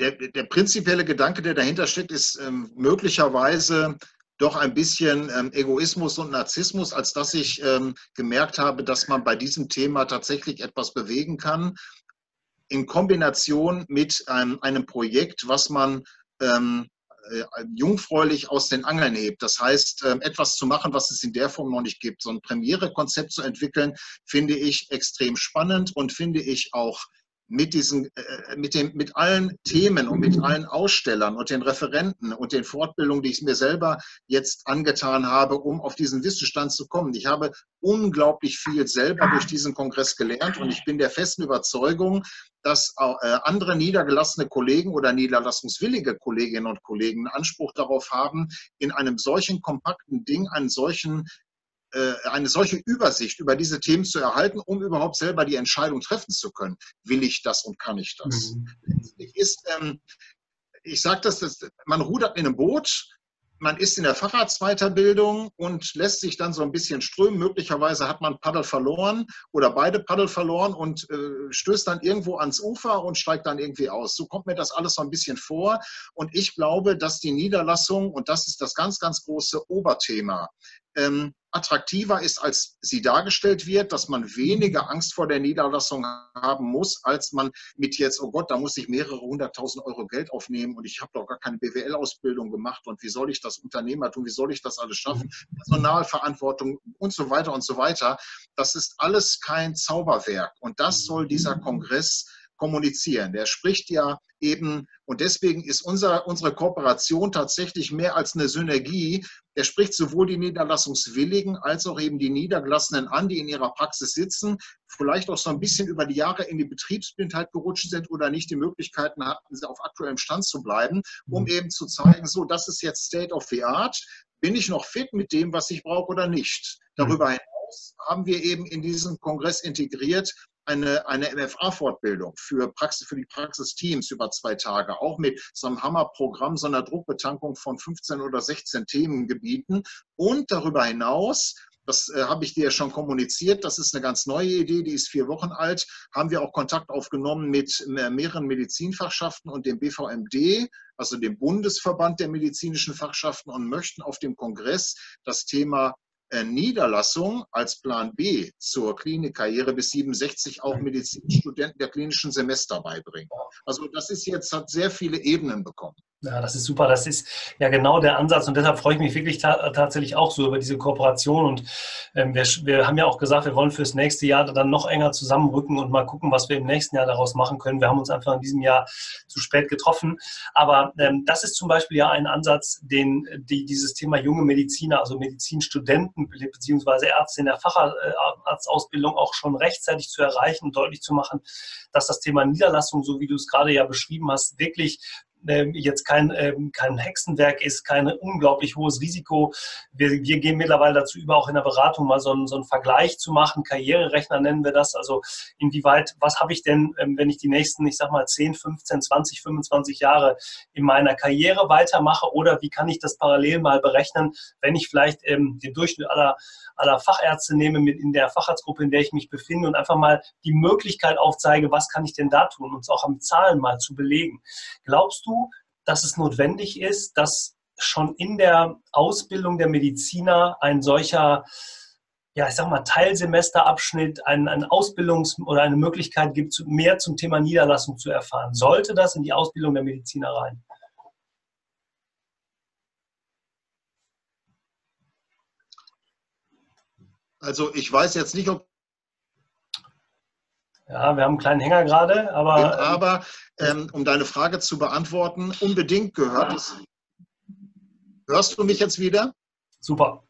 der, der prinzipielle Gedanke, der dahinter steckt, ist ähm, möglicherweise doch ein bisschen ähm, Egoismus und Narzissmus, als dass ich ähm, gemerkt habe, dass man bei diesem Thema tatsächlich etwas bewegen kann, in Kombination mit einem, einem Projekt, was man ähm, äh, jungfräulich aus den Angeln hebt. Das heißt, ähm, etwas zu machen, was es in der Form noch nicht gibt. So ein Premiere-Konzept zu entwickeln, finde ich extrem spannend und finde ich auch mit diesen, äh, mit dem, mit allen Themen und mit allen Ausstellern und den Referenten und den Fortbildungen, die ich mir selber jetzt angetan habe, um auf diesen Wissensstand zu kommen. Ich habe unglaublich viel selber durch diesen Kongress gelernt und ich bin der festen Überzeugung, dass äh, andere niedergelassene Kollegen oder niederlassungswillige Kolleginnen und Kollegen Anspruch darauf haben, in einem solchen kompakten Ding einen solchen äh, eine solche Übersicht über diese Themen zu erhalten, um überhaupt selber die Entscheidung treffen zu können. Will ich das und kann ich das? Mhm. Ist, ähm, ich sage das, das, man rudert in einem Boot, man ist in der Facharztweiterbildung und lässt sich dann so ein bisschen strömen. Möglicherweise hat man Paddel verloren oder beide Paddel verloren und äh, stößt dann irgendwo ans Ufer und steigt dann irgendwie aus. So kommt mir das alles so ein bisschen vor. Und ich glaube, dass die Niederlassung, und das ist das ganz, ganz große Oberthema, ähm, attraktiver ist, als sie dargestellt wird, dass man weniger Angst vor der Niederlassung haben muss, als man mit jetzt, oh Gott, da muss ich mehrere hunderttausend Euro Geld aufnehmen und ich habe doch gar keine BWL-Ausbildung gemacht und wie soll ich das Unternehmertum, wie soll ich das alles schaffen, Personalverantwortung und so weiter und so weiter. Das ist alles kein Zauberwerk und das soll dieser Kongress kommunizieren. Der spricht ja eben, und deswegen ist unser, unsere Kooperation tatsächlich mehr als eine Synergie. Er spricht sowohl die Niederlassungswilligen als auch eben die Niedergelassenen an, die in ihrer Praxis sitzen, vielleicht auch so ein bisschen über die Jahre in die Betriebsblindheit gerutscht sind oder nicht die Möglichkeiten hatten, auf aktuellem Stand zu bleiben, um mhm. eben zu zeigen, so, das ist jetzt State of the Art. Bin ich noch fit mit dem, was ich brauche oder nicht? Darüber mhm. hinaus haben wir eben in diesen Kongress integriert eine, eine MFA-Fortbildung für, für die Praxisteams über zwei Tage, auch mit so einem Hammerprogramm, so einer Druckbetankung von 15 oder 16 Themengebieten. Und darüber hinaus das äh, habe ich dir ja schon kommuniziert. Das ist eine ganz neue Idee, die ist vier Wochen alt. Haben wir auch Kontakt aufgenommen mit mehreren Medizinfachschaften und dem BVMD, also dem Bundesverband der medizinischen Fachschaften, und möchten auf dem Kongress das Thema Niederlassung als Plan B zur Klinikkarriere bis 67 auch Medizinstudenten der klinischen Semester beibringen. Also das ist jetzt, hat sehr viele Ebenen bekommen. Ja, das ist super. Das ist ja genau der Ansatz und deshalb freue ich mich wirklich ta tatsächlich auch so über diese Kooperation. Und ähm, wir, wir haben ja auch gesagt, wir wollen fürs nächste Jahr dann noch enger zusammenrücken und mal gucken, was wir im nächsten Jahr daraus machen können. Wir haben uns einfach in diesem Jahr zu spät getroffen. Aber ähm, das ist zum Beispiel ja ein Ansatz, den die, dieses Thema junge Mediziner, also Medizinstudenten beziehungsweise Ärzte in der Facharztausbildung auch schon rechtzeitig zu erreichen und deutlich zu machen, dass das Thema Niederlassung, so wie du es gerade ja beschrieben hast, wirklich jetzt kein, ähm, kein Hexenwerk ist, kein unglaublich hohes Risiko. Wir, wir gehen mittlerweile dazu über, auch in der Beratung mal so einen, so einen Vergleich zu machen. Karriererechner nennen wir das. Also inwieweit, was habe ich denn, ähm, wenn ich die nächsten, ich sag mal, 10, 15, 20, 25 Jahre in meiner Karriere weitermache oder wie kann ich das parallel mal berechnen, wenn ich vielleicht ähm, den Durchschnitt aller, aller Fachärzte nehme mit in der Facharztgruppe, in der ich mich befinde und einfach mal die Möglichkeit aufzeige, was kann ich denn da tun, uns auch am Zahlen mal zu belegen. Glaubst du, dass es notwendig ist, dass schon in der Ausbildung der Mediziner ein solcher ja, ich sag mal, Teilsemesterabschnitt, ein, ein Ausbildungs- oder eine Möglichkeit gibt, mehr zum Thema Niederlassung zu erfahren. Sollte das in die Ausbildung der Mediziner rein? Also ich weiß jetzt nicht, ob. Ja, wir haben einen kleinen Hänger gerade, aber. Aber ähm, um deine Frage zu beantworten, unbedingt gehört es. Hörst du mich jetzt wieder? Super.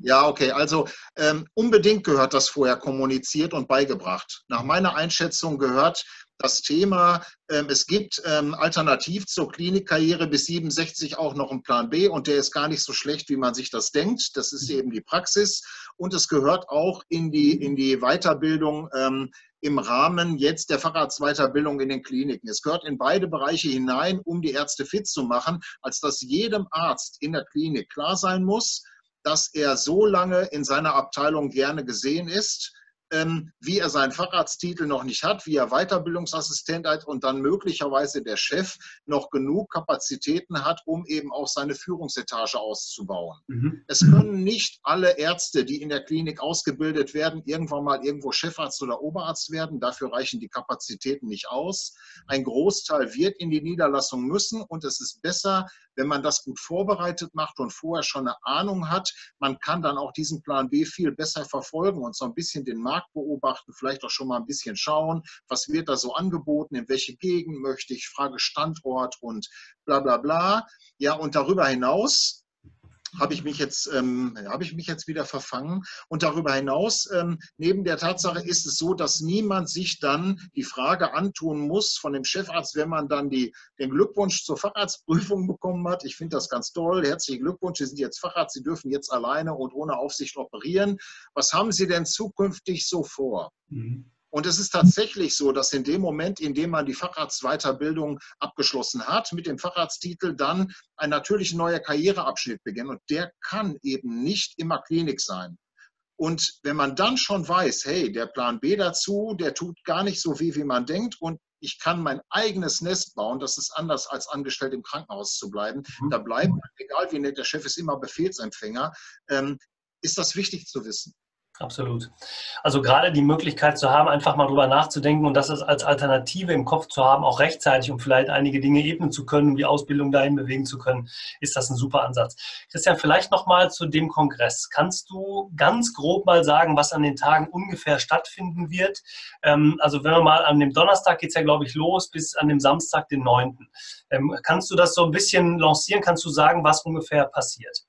Ja, okay. Also ähm, unbedingt gehört das vorher kommuniziert und beigebracht. Nach meiner Einschätzung gehört das Thema, ähm, es gibt ähm, alternativ zur Klinikkarriere bis 67 auch noch einen Plan B und der ist gar nicht so schlecht, wie man sich das denkt. Das ist eben die Praxis und es gehört auch in die, in die Weiterbildung ähm, im Rahmen jetzt der Facharztweiterbildung in den Kliniken. Es gehört in beide Bereiche hinein, um die Ärzte fit zu machen, als dass jedem Arzt in der Klinik klar sein muss, dass er so lange in seiner Abteilung gerne gesehen ist, wie er seinen Facharzttitel noch nicht hat, wie er Weiterbildungsassistent hat und dann möglicherweise der Chef noch genug Kapazitäten hat, um eben auch seine Führungsetage auszubauen. Mhm. Es können nicht alle Ärzte, die in der Klinik ausgebildet werden, irgendwann mal irgendwo Chefarzt oder Oberarzt werden. Dafür reichen die Kapazitäten nicht aus. Ein Großteil wird in die Niederlassung müssen und es ist besser, wenn man das gut vorbereitet macht und vorher schon eine Ahnung hat. Man kann dann auch diesen Plan B viel besser verfolgen und so ein bisschen den Markt Markt beobachten, vielleicht auch schon mal ein bisschen schauen, was wird da so angeboten, in welche Gegend möchte ich, Frage Standort und bla bla bla. Ja, und darüber hinaus habe ich mich jetzt ähm, habe ich mich jetzt wieder verfangen und darüber hinaus ähm, neben der Tatsache ist es so, dass niemand sich dann die Frage antun muss von dem Chefarzt, wenn man dann die, den Glückwunsch zur Facharztprüfung bekommen hat. Ich finde das ganz toll. Herzlichen Glückwunsch. Sie sind jetzt Facharzt. Sie dürfen jetzt alleine und ohne Aufsicht operieren. Was haben Sie denn zukünftig so vor? Mhm. Und es ist tatsächlich so, dass in dem Moment, in dem man die Facharztweiterbildung abgeschlossen hat, mit dem Facharzttitel dann ein natürlich neuer Karriereabschnitt beginnt. Und der kann eben nicht immer Klinik sein. Und wenn man dann schon weiß, hey, der Plan B dazu, der tut gar nicht so weh, wie man denkt und ich kann mein eigenes Nest bauen, das ist anders als angestellt im Krankenhaus zu bleiben. Mhm. Da bleibt, egal wie nett der Chef ist, immer Befehlsempfänger, ähm, ist das wichtig zu wissen. Absolut. Also gerade die Möglichkeit zu haben, einfach mal drüber nachzudenken und das als Alternative im Kopf zu haben, auch rechtzeitig, um vielleicht einige Dinge ebnen zu können, um die Ausbildung dahin bewegen zu können, ist das ein super Ansatz. Christian, vielleicht nochmal zu dem Kongress. Kannst du ganz grob mal sagen, was an den Tagen ungefähr stattfinden wird? Ähm, also wenn wir mal an dem Donnerstag geht es ja, glaube ich, los, bis an dem Samstag, den 9. Ähm, kannst du das so ein bisschen lancieren? Kannst du sagen, was ungefähr passiert?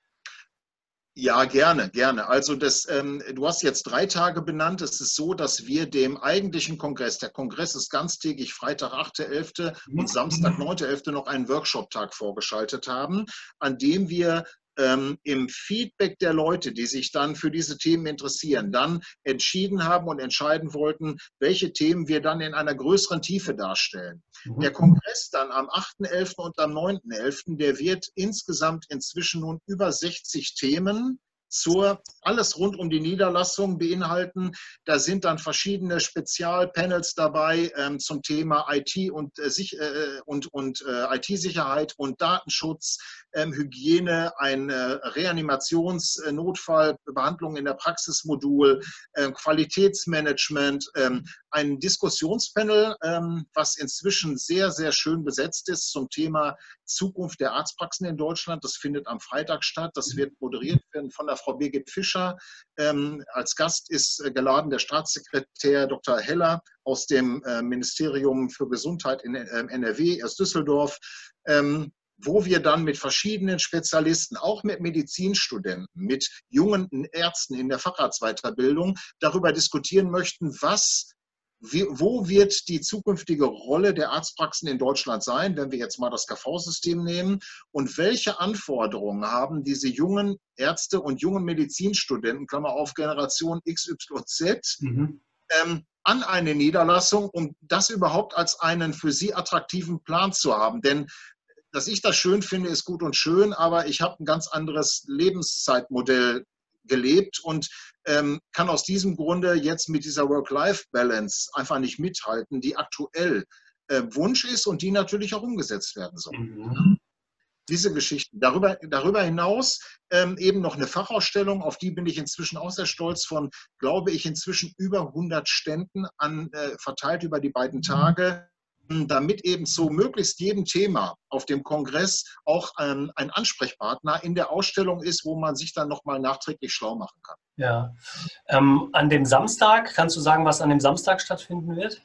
Ja, gerne, gerne. Also das, ähm, du hast jetzt drei Tage benannt. Es ist so, dass wir dem eigentlichen Kongress, der Kongress ist ganztägig Freitag 8.11. und Samstag 9.11. noch einen Workshop-Tag vorgeschaltet haben, an dem wir ähm, im Feedback der Leute, die sich dann für diese Themen interessieren, dann entschieden haben und entscheiden wollten, welche Themen wir dann in einer größeren Tiefe darstellen. Mhm. Der Kongress dann am 8.11. und am 9.11., der wird insgesamt inzwischen nun über 60 Themen zur alles rund um die Niederlassung beinhalten. Da sind dann verschiedene Spezialpanels dabei ähm, zum Thema IT und, äh, äh, und, und äh, IT-Sicherheit und Datenschutz, ähm, Hygiene, ein äh, Reanimationsnotfallbehandlung in der Praxismodul, äh, Qualitätsmanagement, ähm, ein Diskussionspanel, ähm, was inzwischen sehr, sehr schön besetzt ist zum Thema Zukunft der Arztpraxen in Deutschland. Das findet am Freitag statt. Das wird moderiert werden von der Frau Birgit Fischer. Ähm, als Gast ist äh, geladen der Staatssekretär Dr. Heller aus dem äh, Ministerium für Gesundheit in äh, NRW aus Düsseldorf. Ähm, wo wir dann mit verschiedenen Spezialisten, auch mit Medizinstudenten, mit jungen Ärzten in der Facharztweiterbildung darüber diskutieren möchten, was wie, wo wird die zukünftige Rolle der Arztpraxen in Deutschland sein, wenn wir jetzt mal das KV-System nehmen? Und welche Anforderungen haben diese jungen Ärzte und jungen Medizinstudenten, Klammer auf Generation XYZ, mhm. ähm, an eine Niederlassung, um das überhaupt als einen für sie attraktiven Plan zu haben? Denn dass ich das schön finde, ist gut und schön, aber ich habe ein ganz anderes Lebenszeitmodell gelebt und ähm, kann aus diesem Grunde jetzt mit dieser Work-Life-Balance einfach nicht mithalten, die aktuell äh, Wunsch ist und die natürlich auch umgesetzt werden soll. Mhm. Diese Geschichten. Darüber, darüber hinaus ähm, eben noch eine Fachausstellung, auf die bin ich inzwischen auch sehr stolz von, glaube ich, inzwischen über 100 Ständen an, äh, verteilt über die beiden mhm. Tage damit eben zu möglichst jedem Thema auf dem Kongress auch ähm, ein Ansprechpartner in der Ausstellung ist, wo man sich dann nochmal nachträglich schlau machen kann. Ja. Ähm, an dem Samstag, kannst du sagen, was an dem Samstag stattfinden wird?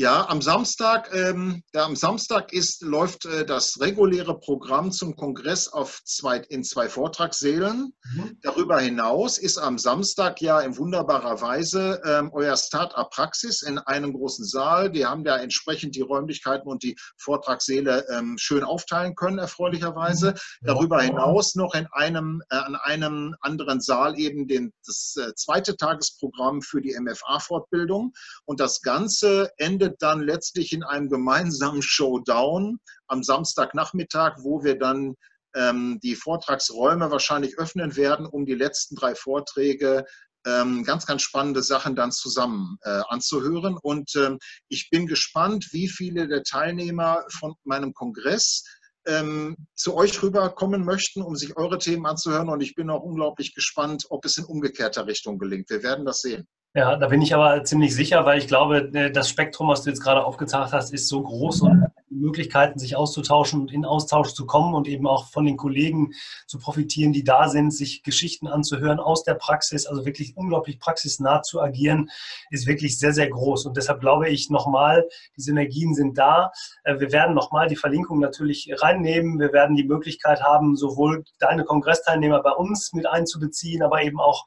Ja, am Samstag, ähm, ja, am Samstag ist, läuft äh, das reguläre Programm zum Kongress auf zwei, in zwei Vortragssälen. Mhm. Darüber hinaus ist am Samstag ja in wunderbarer Weise ähm, euer Start-up Praxis in einem großen Saal. Die haben da entsprechend die Räumlichkeiten und die Vortragssäle ähm, schön aufteilen können, erfreulicherweise. Mhm. Darüber hinaus noch in einem, äh, an einem anderen Saal eben den, das äh, zweite Tagesprogramm für die MFA-Fortbildung. Und das Ganze endet endet dann letztlich in einem gemeinsamen Showdown am Samstagnachmittag, wo wir dann ähm, die Vortragsräume wahrscheinlich öffnen werden, um die letzten drei Vorträge ähm, ganz, ganz spannende Sachen dann zusammen äh, anzuhören. Und ähm, ich bin gespannt, wie viele der Teilnehmer von meinem Kongress ähm, zu euch rüberkommen möchten, um sich eure Themen anzuhören. Und ich bin auch unglaublich gespannt, ob es in umgekehrter Richtung gelingt. Wir werden das sehen. Ja, da bin ich aber ziemlich sicher, weil ich glaube, äh, das Spektrum, was du jetzt gerade aufgezeigt hast, ist so groß und Möglichkeiten, sich auszutauschen und in Austausch zu kommen und eben auch von den Kollegen zu profitieren, die da sind, sich Geschichten anzuhören aus der Praxis, also wirklich unglaublich praxisnah zu agieren, ist wirklich sehr, sehr groß. Und deshalb glaube ich nochmal, die Synergien sind da. Äh, wir werden nochmal die Verlinkung natürlich reinnehmen. Wir werden die Möglichkeit haben, sowohl deine Kongressteilnehmer bei uns mit einzubeziehen, aber eben auch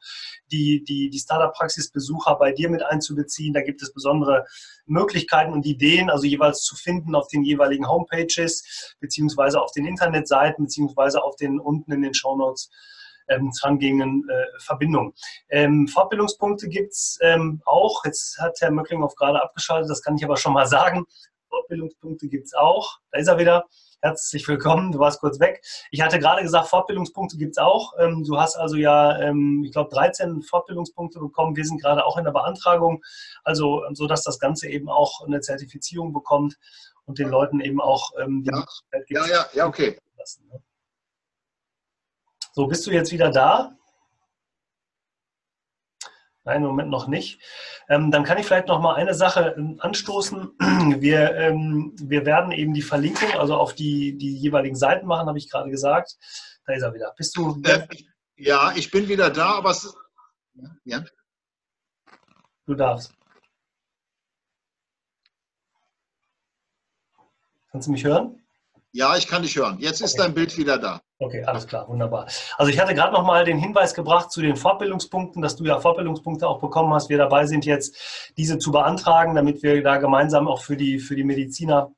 die, die, die Startup-Praxisbesucher bei dir mit einzubeziehen. Da gibt es besondere Möglichkeiten und Ideen, also jeweils zu finden auf den jeweiligen Homepages, beziehungsweise auf den Internetseiten, beziehungsweise auf den unten in den Shownotes ähm, drangehenden äh, Verbindungen. Ähm, Fortbildungspunkte gibt es ähm, auch. Jetzt hat Herr Möcklinghoff gerade abgeschaltet, das kann ich aber schon mal sagen. Fortbildungspunkte gibt es auch. Da ist er wieder. Herzlich willkommen, du warst kurz weg. Ich hatte gerade gesagt, Fortbildungspunkte gibt es auch. Ähm, du hast also ja, ähm, ich glaube, 13 Fortbildungspunkte bekommen. Wir sind gerade auch in der Beantragung, also so dass das Ganze eben auch eine Zertifizierung bekommt und den Leuten eben auch ähm, die ja. Möglichkeit gibt. Ja, ja, ja, okay. Ne? So, bist du jetzt wieder da? Nein, im Moment noch nicht. Ähm, dann kann ich vielleicht noch mal eine Sache ähm, anstoßen. Wir, ähm, wir werden eben die Verlinkung, also auf die, die jeweiligen Seiten machen, habe ich gerade gesagt. Da ist er wieder. Bist du? Äh, ja, ich bin wieder da, aber es, ja. Du darfst. Kannst du mich hören? Ja, ich kann dich hören. Jetzt ist okay. dein Bild wieder da. Okay, alles klar, wunderbar. Also ich hatte gerade noch mal den Hinweis gebracht zu den Fortbildungspunkten, dass du ja Fortbildungspunkte auch bekommen hast. Wir dabei sind jetzt, diese zu beantragen, damit wir da gemeinsam auch für die, für die Mediziner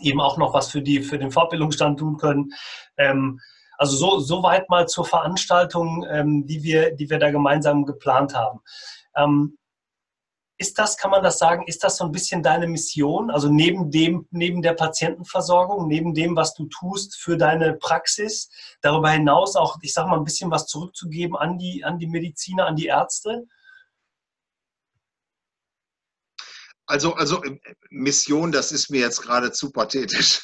eben auch noch was für, die, für den Fortbildungsstand tun können. Ähm, also so, so weit mal zur Veranstaltung, ähm, die, wir, die wir da gemeinsam geplant haben. Ähm, ist das, kann man das sagen, ist das so ein bisschen deine Mission? Also neben dem, neben der Patientenversorgung, neben dem, was du tust für deine Praxis, darüber hinaus auch, ich sag mal, ein bisschen was zurückzugeben an die, an die Mediziner, an die Ärzte? Also, also äh, Mission, das ist mir jetzt gerade zu pathetisch.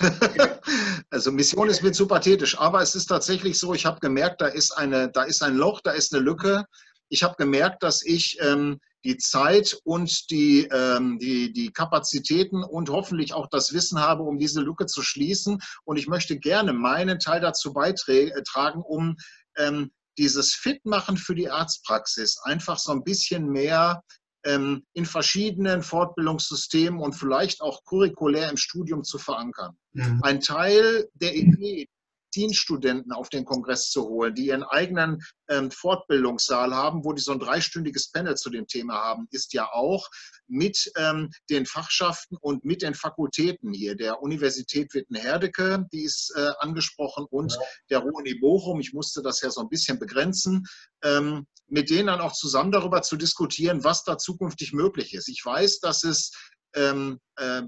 also Mission ist mir zu pathetisch, aber es ist tatsächlich so, ich habe gemerkt, da ist, eine, da ist ein Loch, da ist eine Lücke. Ich habe gemerkt, dass ich ähm, die Zeit und die, ähm, die, die Kapazitäten und hoffentlich auch das Wissen habe, um diese Lücke zu schließen. Und ich möchte gerne meinen Teil dazu beitragen, um ähm, dieses Fitmachen für die Arztpraxis einfach so ein bisschen mehr ähm, in verschiedenen Fortbildungssystemen und vielleicht auch curriculär im Studium zu verankern. Mhm. Ein Teil der Idee, Medizinstudenten auf den Kongress zu holen, die ihren eigenen ähm, Fortbildungssaal haben, wo die so ein dreistündiges Panel zu dem Thema haben, ist ja auch mit ähm, den Fachschaften und mit den Fakultäten hier. Der Universität Witten-Herdecke, die ist äh, angesprochen, und ja. der Ruhr-Uni Bochum, ich musste das ja so ein bisschen begrenzen, ähm, mit denen dann auch zusammen darüber zu diskutieren, was da zukünftig möglich ist. Ich weiß, dass es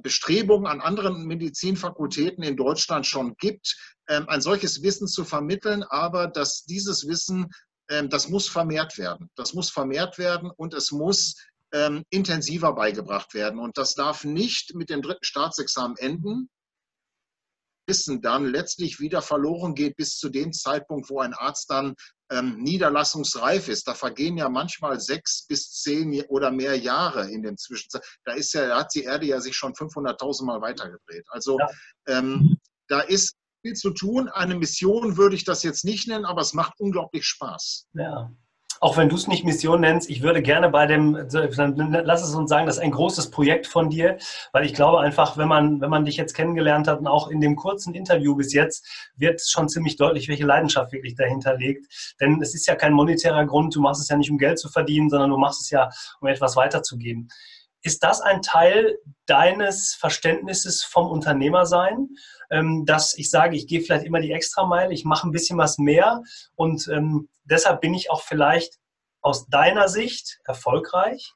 Bestrebungen an anderen Medizinfakultäten in Deutschland schon gibt, ähm, ein solches Wissen zu vermitteln, aber dass dieses Wissen, ähm, das muss vermehrt werden. Das muss vermehrt werden und es muss intensiver beigebracht werden. Und das darf nicht mit dem dritten Staatsexamen enden, Wissen dann letztlich wieder verloren geht bis zu dem Zeitpunkt, wo ein Arzt dann ähm, niederlassungsreif ist. Da vergehen ja manchmal sechs bis zehn oder mehr Jahre in dem Zwischenzeit. Da ist ja, da hat die Erde ja sich schon 500.000 Mal weitergedreht. Also ja. ähm, da ist viel zu tun. Eine Mission würde ich das jetzt nicht nennen, aber es macht unglaublich Spaß. Ja auch wenn du es nicht Mission nennst, ich würde gerne bei dem, lass es uns sagen, das ist ein großes Projekt von dir, weil ich glaube einfach, wenn man, wenn man dich jetzt kennengelernt hat und auch in dem kurzen Interview bis jetzt, wird schon ziemlich deutlich, welche Leidenschaft wirklich dahinter liegt. Denn es ist ja kein monetärer Grund, du machst es ja nicht, um Geld zu verdienen, sondern du machst es ja, um etwas weiterzugeben. Ist das ein Teil deines Verständnisses vom Unternehmersein, ähm, dass ich sage, ich gehe vielleicht immer die Extrameile, ich mache ein bisschen was mehr und ähm, deshalb bin ich auch vielleicht aus deiner Sicht erfolgreich?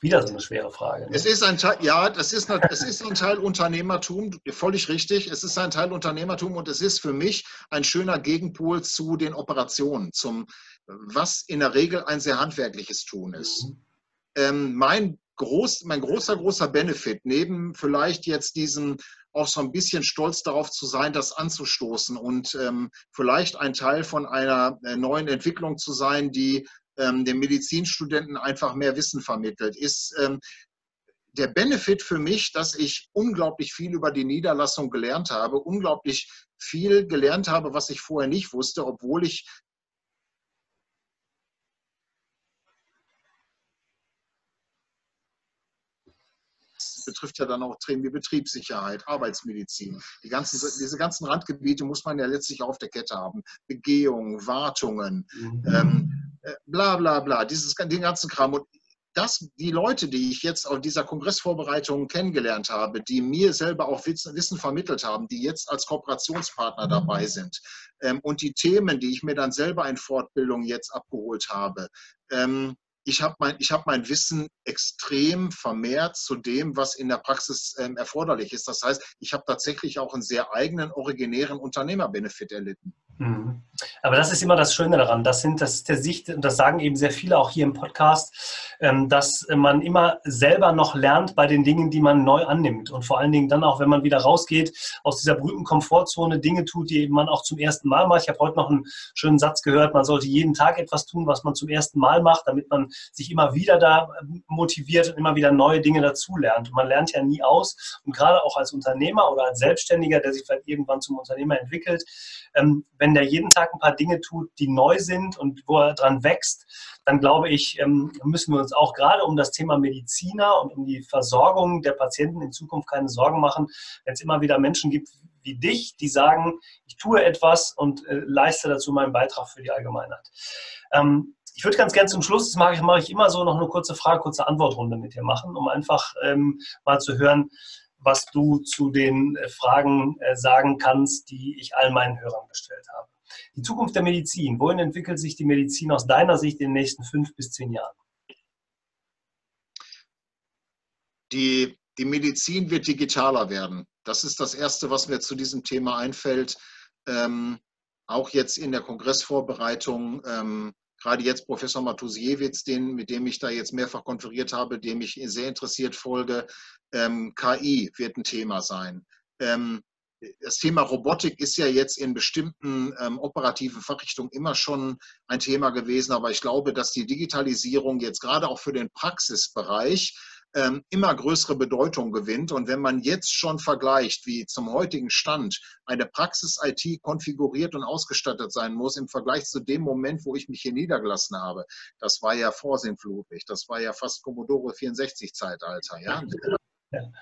Wieder so eine schwere Frage. Ne? Es ist ein Teil, ja, das ist, es ist ein Teil Unternehmertum, völlig richtig. Es ist ein Teil Unternehmertum und es ist für mich ein schöner Gegenpol zu den Operationen, zum was in der Regel ein sehr handwerkliches Tun ist. Mhm. Ähm, mein, groß, mein großer, großer Benefit, neben vielleicht jetzt diesem auch so ein bisschen stolz darauf zu sein, das anzustoßen und ähm, vielleicht ein Teil von einer äh, neuen Entwicklung zu sein, die ähm, den Medizinstudenten einfach mehr Wissen vermittelt, ist, ähm, der Benefit für mich, dass ich unglaublich viel über die Niederlassung gelernt habe, unglaublich viel gelernt habe, was ich vorher nicht wusste, obwohl ich betrifft ja dann auch Themen wie Betriebssicherheit, Arbeitsmedizin. Die ganzen, diese ganzen Randgebiete muss man ja letztlich auf der Kette haben. Begehungen, Wartungen, mhm. ähm, äh, bla bla bla, dieses, den ganzen Kram. Und das, die Leute, die ich jetzt auf dieser Kongressvorbereitung kennengelernt habe, die mir selber auch Wissen vermittelt haben, die jetzt als Kooperationspartner mhm. dabei sind ähm, und die Themen, die ich mir dann selber in Fortbildung jetzt abgeholt habe, ähm, ich habe mein, hab mein Wissen extrem vermehrt zu dem, was in der Praxis ähm, erforderlich ist. Das heißt, ich habe tatsächlich auch einen sehr eigenen, originären Unternehmerbenefit erlitten. Mhm. Aber das ist immer das Schöne daran. Das sind, das ist der Sicht, und das sagen eben sehr viele auch hier im Podcast, ähm, dass man immer selber noch lernt bei den Dingen, die man neu annimmt. Und vor allen Dingen dann auch, wenn man wieder rausgeht aus dieser berühmten Komfortzone, Dinge tut, die man auch zum ersten Mal macht. Ich habe heute noch einen schönen Satz gehört, man sollte jeden Tag etwas tun, was man zum ersten Mal macht, damit man sich immer wieder da motiviert und immer wieder neue Dinge dazulernt. Und man lernt ja nie aus. Und gerade auch als Unternehmer oder als Selbstständiger, der sich vielleicht irgendwann zum Unternehmer entwickelt, ähm, wenn der jeden Tag ein paar Dinge tut, die neu sind und wo er dran wächst, dann glaube ich, ähm, müssen wir uns auch gerade um das Thema Mediziner und um die Versorgung der Patienten in Zukunft keine Sorgen machen, wenn es immer wieder Menschen gibt wie dich, die sagen, ich tue etwas und äh, leiste dazu meinen Beitrag für die Allgemeinheit. Ähm, ich würde ganz gerne zum Schluss, das mache ich, mache ich immer so, noch eine kurze Frage, kurze Antwortrunde mit dir machen, um einfach ähm, mal zu hören, was du zu den äh, Fragen äh, sagen kannst, die ich all meinen Hörern gestellt habe. Die Zukunft der Medizin. Wohin entwickelt sich die Medizin aus deiner Sicht in den nächsten fünf bis zehn Jahren? Die, die Medizin wird digitaler werden. Das ist das Erste, was mir zu diesem Thema einfällt. Ähm, auch jetzt in der Kongressvorbereitung ähm, gerade jetzt Professor Matusiewicz, den, mit dem ich da jetzt mehrfach konferiert habe, dem ich sehr interessiert folge. Ähm, KI wird ein Thema sein. Ähm, das Thema Robotik ist ja jetzt in bestimmten ähm, operativen Fachrichtungen immer schon ein Thema gewesen, aber ich glaube, dass die Digitalisierung jetzt gerade auch für den Praxisbereich ähm, immer größere Bedeutung gewinnt. Und wenn man jetzt schon vergleicht, wie zum heutigen Stand eine Praxis-IT konfiguriert und ausgestattet sein muss im Vergleich zu dem Moment, wo ich mich hier niedergelassen habe, das war ja vorsinnflutig, das war ja fast Commodore 64-Zeitalter. Ja? ja.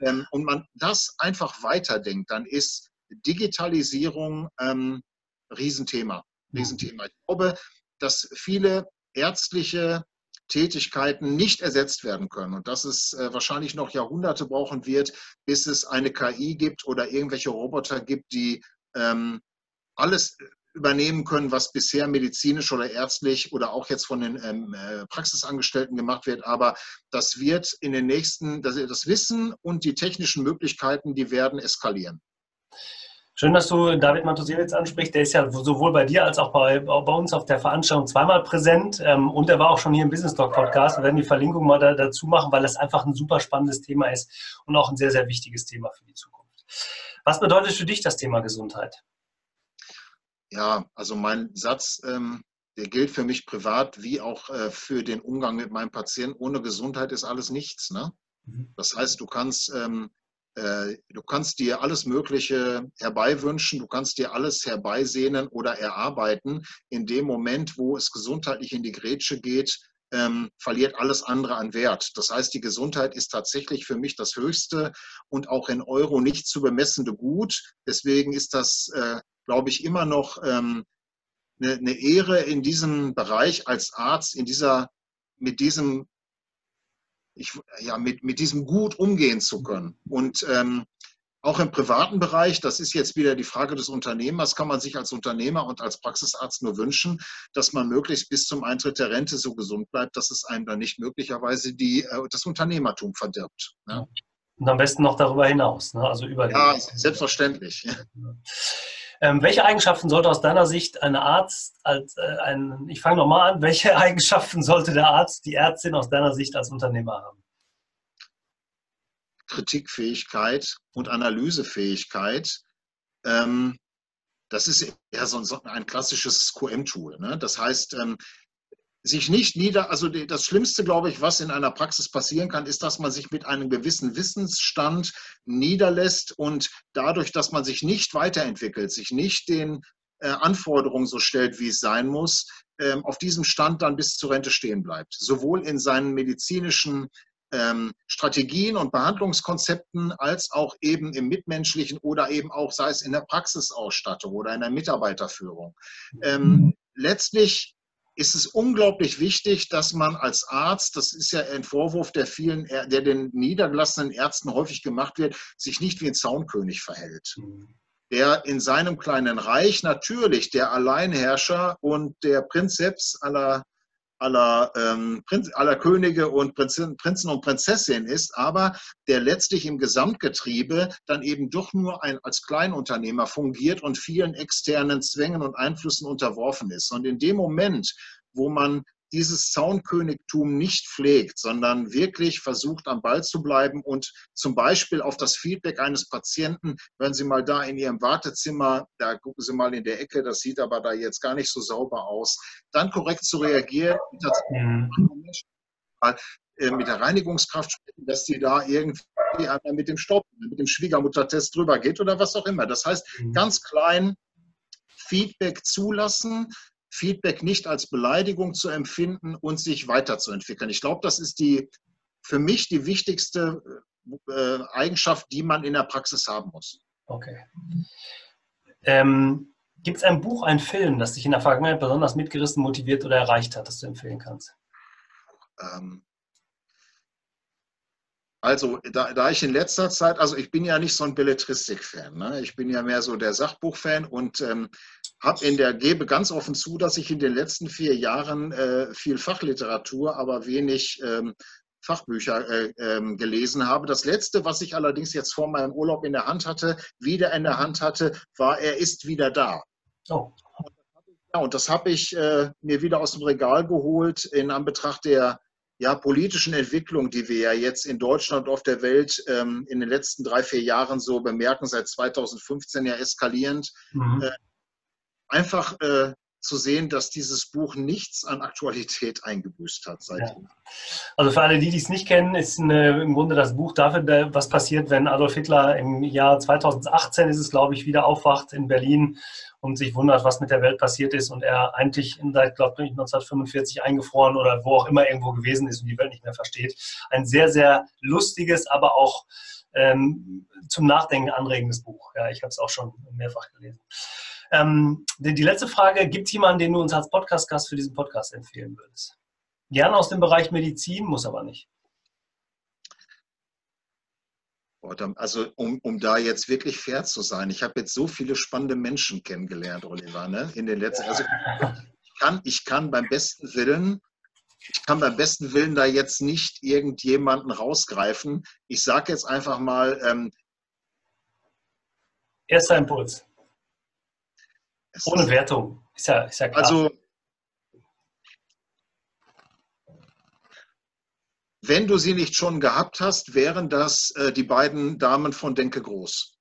Ähm, und man das einfach weiterdenkt, dann ist Digitalisierung ähm, Riesenthema. Riesenthema. Ich glaube, dass viele ärztliche Tätigkeiten nicht ersetzt werden können und dass es äh, wahrscheinlich noch Jahrhunderte brauchen wird, bis es eine KI gibt oder irgendwelche Roboter gibt, die ähm, alles übernehmen können, was bisher medizinisch oder ärztlich oder auch jetzt von den ähm, äh, Praxisangestellten gemacht wird. Aber das wird in den nächsten, das, das Wissen und die technischen Möglichkeiten, die werden eskalieren. Schön, dass du David Matusiewicz ansprichst. Der ist ja sowohl bei dir als auch bei, bei uns auf der Veranstaltung zweimal präsent. Ähm, und er war auch schon hier im Business Talk Podcast. Wir werden die Verlinkung mal da, dazu machen, weil das einfach ein super spannendes Thema ist und auch ein sehr, sehr wichtiges Thema für die Zukunft. Was bedeutet für dich das Thema Gesundheit? Ja, also mein Satz, ähm, der gilt für mich privat wie auch äh, für den Umgang mit meinem Patienten. Ohne Gesundheit ist alles nichts. Ne? Mhm. Das heißt, du kannst ähm, äh, du kannst dir alles Mögliche herbeiwünschen, du kannst dir alles herbeisehnen oder erarbeiten. In dem Moment, wo es gesundheitlich in die Grätsche geht, ähm, verliert alles andere an Wert. Das heißt, die Gesundheit ist tatsächlich für mich das höchste und auch in Euro nicht zu bemessende Gut. Deswegen ist das, äh, glaube ich, immer noch ähm, eine, eine Ehre in diesem Bereich als Arzt, in dieser, mit diesem ich, ja, mit, mit diesem Gut umgehen zu können. Und ähm, auch im privaten Bereich, das ist jetzt wieder die Frage des Unternehmers, kann man sich als Unternehmer und als Praxisarzt nur wünschen, dass man möglichst bis zum Eintritt der Rente so gesund bleibt, dass es einem dann nicht möglicherweise die, äh, das Unternehmertum verdirbt. Ne? Und am besten noch darüber hinaus, ne? also über Ja, selbstverständlich. Ähm, welche Eigenschaften sollte aus deiner Sicht ein Arzt als äh, ein, ich fange nochmal an, welche Eigenschaften sollte der Arzt, die Ärztin aus deiner Sicht als Unternehmer haben? Kritikfähigkeit und Analysefähigkeit. Ähm, das ist ja so, so ein klassisches QM-Tool. Ne? Das heißt, ähm, sich nicht nieder, also das Schlimmste, glaube ich, was in einer Praxis passieren kann, ist, dass man sich mit einem gewissen Wissensstand niederlässt und dadurch, dass man sich nicht weiterentwickelt, sich nicht den äh, Anforderungen so stellt, wie es sein muss, ähm, auf diesem Stand dann bis zur Rente stehen bleibt. Sowohl in seinen medizinischen ähm, Strategien und Behandlungskonzepten als auch eben im mitmenschlichen oder eben auch, sei es in der Praxisausstattung oder in der Mitarbeiterführung. Ähm, letztlich ist es unglaublich wichtig, dass man als Arzt, das ist ja ein Vorwurf, der vielen, der den niedergelassenen Ärzten häufig gemacht wird, sich nicht wie ein Zaunkönig verhält. Mhm. Der in seinem kleinen Reich natürlich der Alleinherrscher und der Prinzeps aller aller, ähm, aller Könige und Prinzen, Prinzen und Prinzessinnen ist, aber der letztlich im Gesamtgetriebe dann eben doch nur ein, als Kleinunternehmer fungiert und vielen externen Zwängen und Einflüssen unterworfen ist. Und in dem Moment, wo man dieses Zaunkönigtum nicht pflegt, sondern wirklich versucht, am Ball zu bleiben und zum Beispiel auf das Feedback eines Patienten, wenn Sie mal da in Ihrem Wartezimmer, da gucken Sie mal in der Ecke, das sieht aber da jetzt gar nicht so sauber aus, dann korrekt zu reagieren, mhm. mit der Reinigungskraft sprechen, dass die da irgendwie mit dem Stopp, mit dem Schwiegermuttertest drüber geht oder was auch immer. Das heißt, mhm. ganz klein Feedback zulassen, Feedback nicht als Beleidigung zu empfinden und sich weiterzuentwickeln. Ich glaube, das ist die für mich die wichtigste äh, Eigenschaft, die man in der Praxis haben muss. Okay. Ähm, Gibt es ein Buch, ein Film, das dich in der Vergangenheit besonders mitgerissen, motiviert oder erreicht hat, das du empfehlen kannst? Ähm, also, da, da, ich in letzter Zeit, also ich bin ja nicht so ein Belletristik-Fan, ne? ich bin ja mehr so der Sachbuch-Fan und ähm, habe in der, gebe ganz offen zu, dass ich in den letzten vier Jahren äh, viel Fachliteratur, aber wenig ähm, Fachbücher äh, ähm, gelesen habe. Das letzte, was ich allerdings jetzt vor meinem Urlaub in der Hand hatte, wieder in der Hand hatte, war Er ist wieder da. Oh. Ja, und das habe ich äh, mir wieder aus dem Regal geholt in Anbetracht der ja, politischen Entwicklung, die wir ja jetzt in Deutschland und auf der Welt ähm, in den letzten drei, vier Jahren so bemerken, seit 2015 ja eskalierend, mhm. äh, einfach äh, zu sehen, dass dieses Buch nichts an Aktualität eingebüßt hat seitdem. Ja. Also für alle, die es nicht kennen, ist eine, im Grunde das Buch dafür, was passiert, wenn Adolf Hitler im Jahr 2018 ist es, glaube ich, wieder aufwacht in Berlin und sich wundert, was mit der Welt passiert ist und er eigentlich seit, glaube ich, 1945 eingefroren oder wo auch immer irgendwo gewesen ist und die Welt nicht mehr versteht. Ein sehr, sehr lustiges, aber auch ähm, zum Nachdenken anregendes Buch. Ja, ich habe es auch schon mehrfach gelesen. Ähm, die, die, letzte Frage, gibt es jemanden, den du uns als Podcast-Gast für diesen Podcast empfehlen würdest? Gerne aus dem Bereich Medizin, muss aber nicht. Also um, um da jetzt wirklich fair zu sein, ich habe jetzt so viele spannende Menschen kennengelernt, Oliver, ne? in den letzten, also ich kann, ich kann beim besten Willen, ich kann beim besten Willen da jetzt nicht irgendjemanden rausgreifen. Ich sage jetzt einfach mal. Ähm, Erster Impuls. Ohne Wertung. Ist ja, ist ja klar. Also, wenn du sie nicht schon gehabt hast, wären das äh, die beiden Damen von Denke Groß.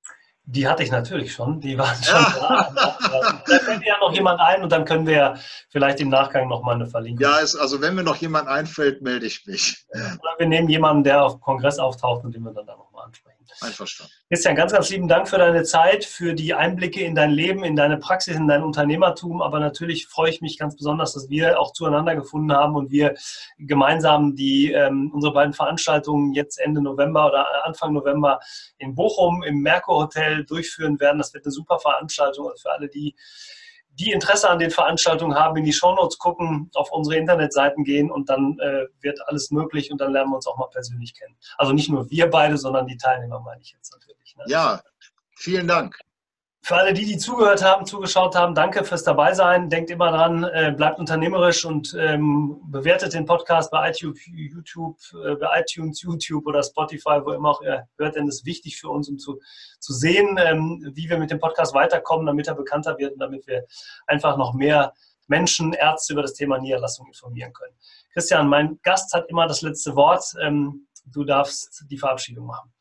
Die hatte ich natürlich schon, die waren schon ja. da. Da fällt ja noch jemand ein und dann können wir vielleicht im Nachgang nochmal eine Verlinkung. Ja, es, also wenn mir noch jemand einfällt, melde ich mich. Oder wir nehmen jemanden, der auf Kongress auftaucht und den wir dann da nochmal ansprechen. Einverstanden. Christian, ganz, ganz lieben Dank für deine Zeit, für die Einblicke in dein Leben, in deine Praxis, in dein Unternehmertum. Aber natürlich freue ich mich ganz besonders, dass wir auch zueinander gefunden haben und wir gemeinsam die, ähm, unsere beiden Veranstaltungen jetzt Ende November oder Anfang November in Bochum im Merkur Hotel durchführen werden. Das wird eine super Veranstaltung für alle, die die Interesse an den Veranstaltungen haben, in die Shownotes gucken, auf unsere Internetseiten gehen und dann äh, wird alles möglich und dann lernen wir uns auch mal persönlich kennen. Also nicht nur wir beide, sondern die Teilnehmer meine ich jetzt natürlich. Ne? Ja, vielen Dank. Für alle die, die zugehört haben, zugeschaut haben, danke fürs Dabeisein. Denkt immer dran, äh, bleibt unternehmerisch und ähm, bewertet den Podcast bei iTunes, YouTube, äh, bei iTunes, YouTube oder Spotify, wo immer auch ihr hört, denn das ist wichtig für uns, um zu, zu sehen, ähm, wie wir mit dem Podcast weiterkommen, damit er bekannter wird und damit wir einfach noch mehr Menschen, Ärzte über das Thema Niederlassung informieren können. Christian, mein Gast hat immer das letzte Wort. Ähm, du darfst die Verabschiedung machen.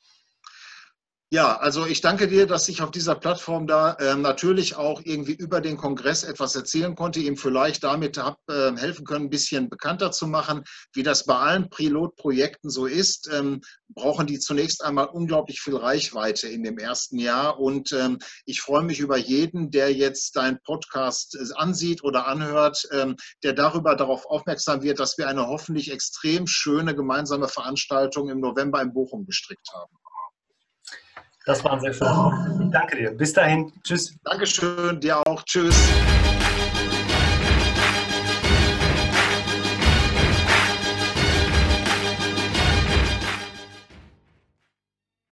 Ja, also ich danke dir, dass ich auf dieser Plattform da ähm, natürlich auch irgendwie über den Kongress etwas erzählen konnte, ihm vielleicht damit hab, äh, helfen können, ein bisschen bekannter zu machen, wie das bei allen Pilotprojekten so ist. Ähm, brauchen die zunächst einmal unglaublich viel Reichweite in dem ersten Jahr und ähm, ich freue mich über jeden, der jetzt deinen Podcast äh, ansieht oder anhört, ähm, der darüber darauf aufmerksam wird, dass wir eine hoffentlich extrem schöne gemeinsame Veranstaltung im November in Bochum gestrickt haben. Das war ein sehr schöner Danke dir. Bis dahin. Tschüss. Dankeschön. Dir auch. Tschüss.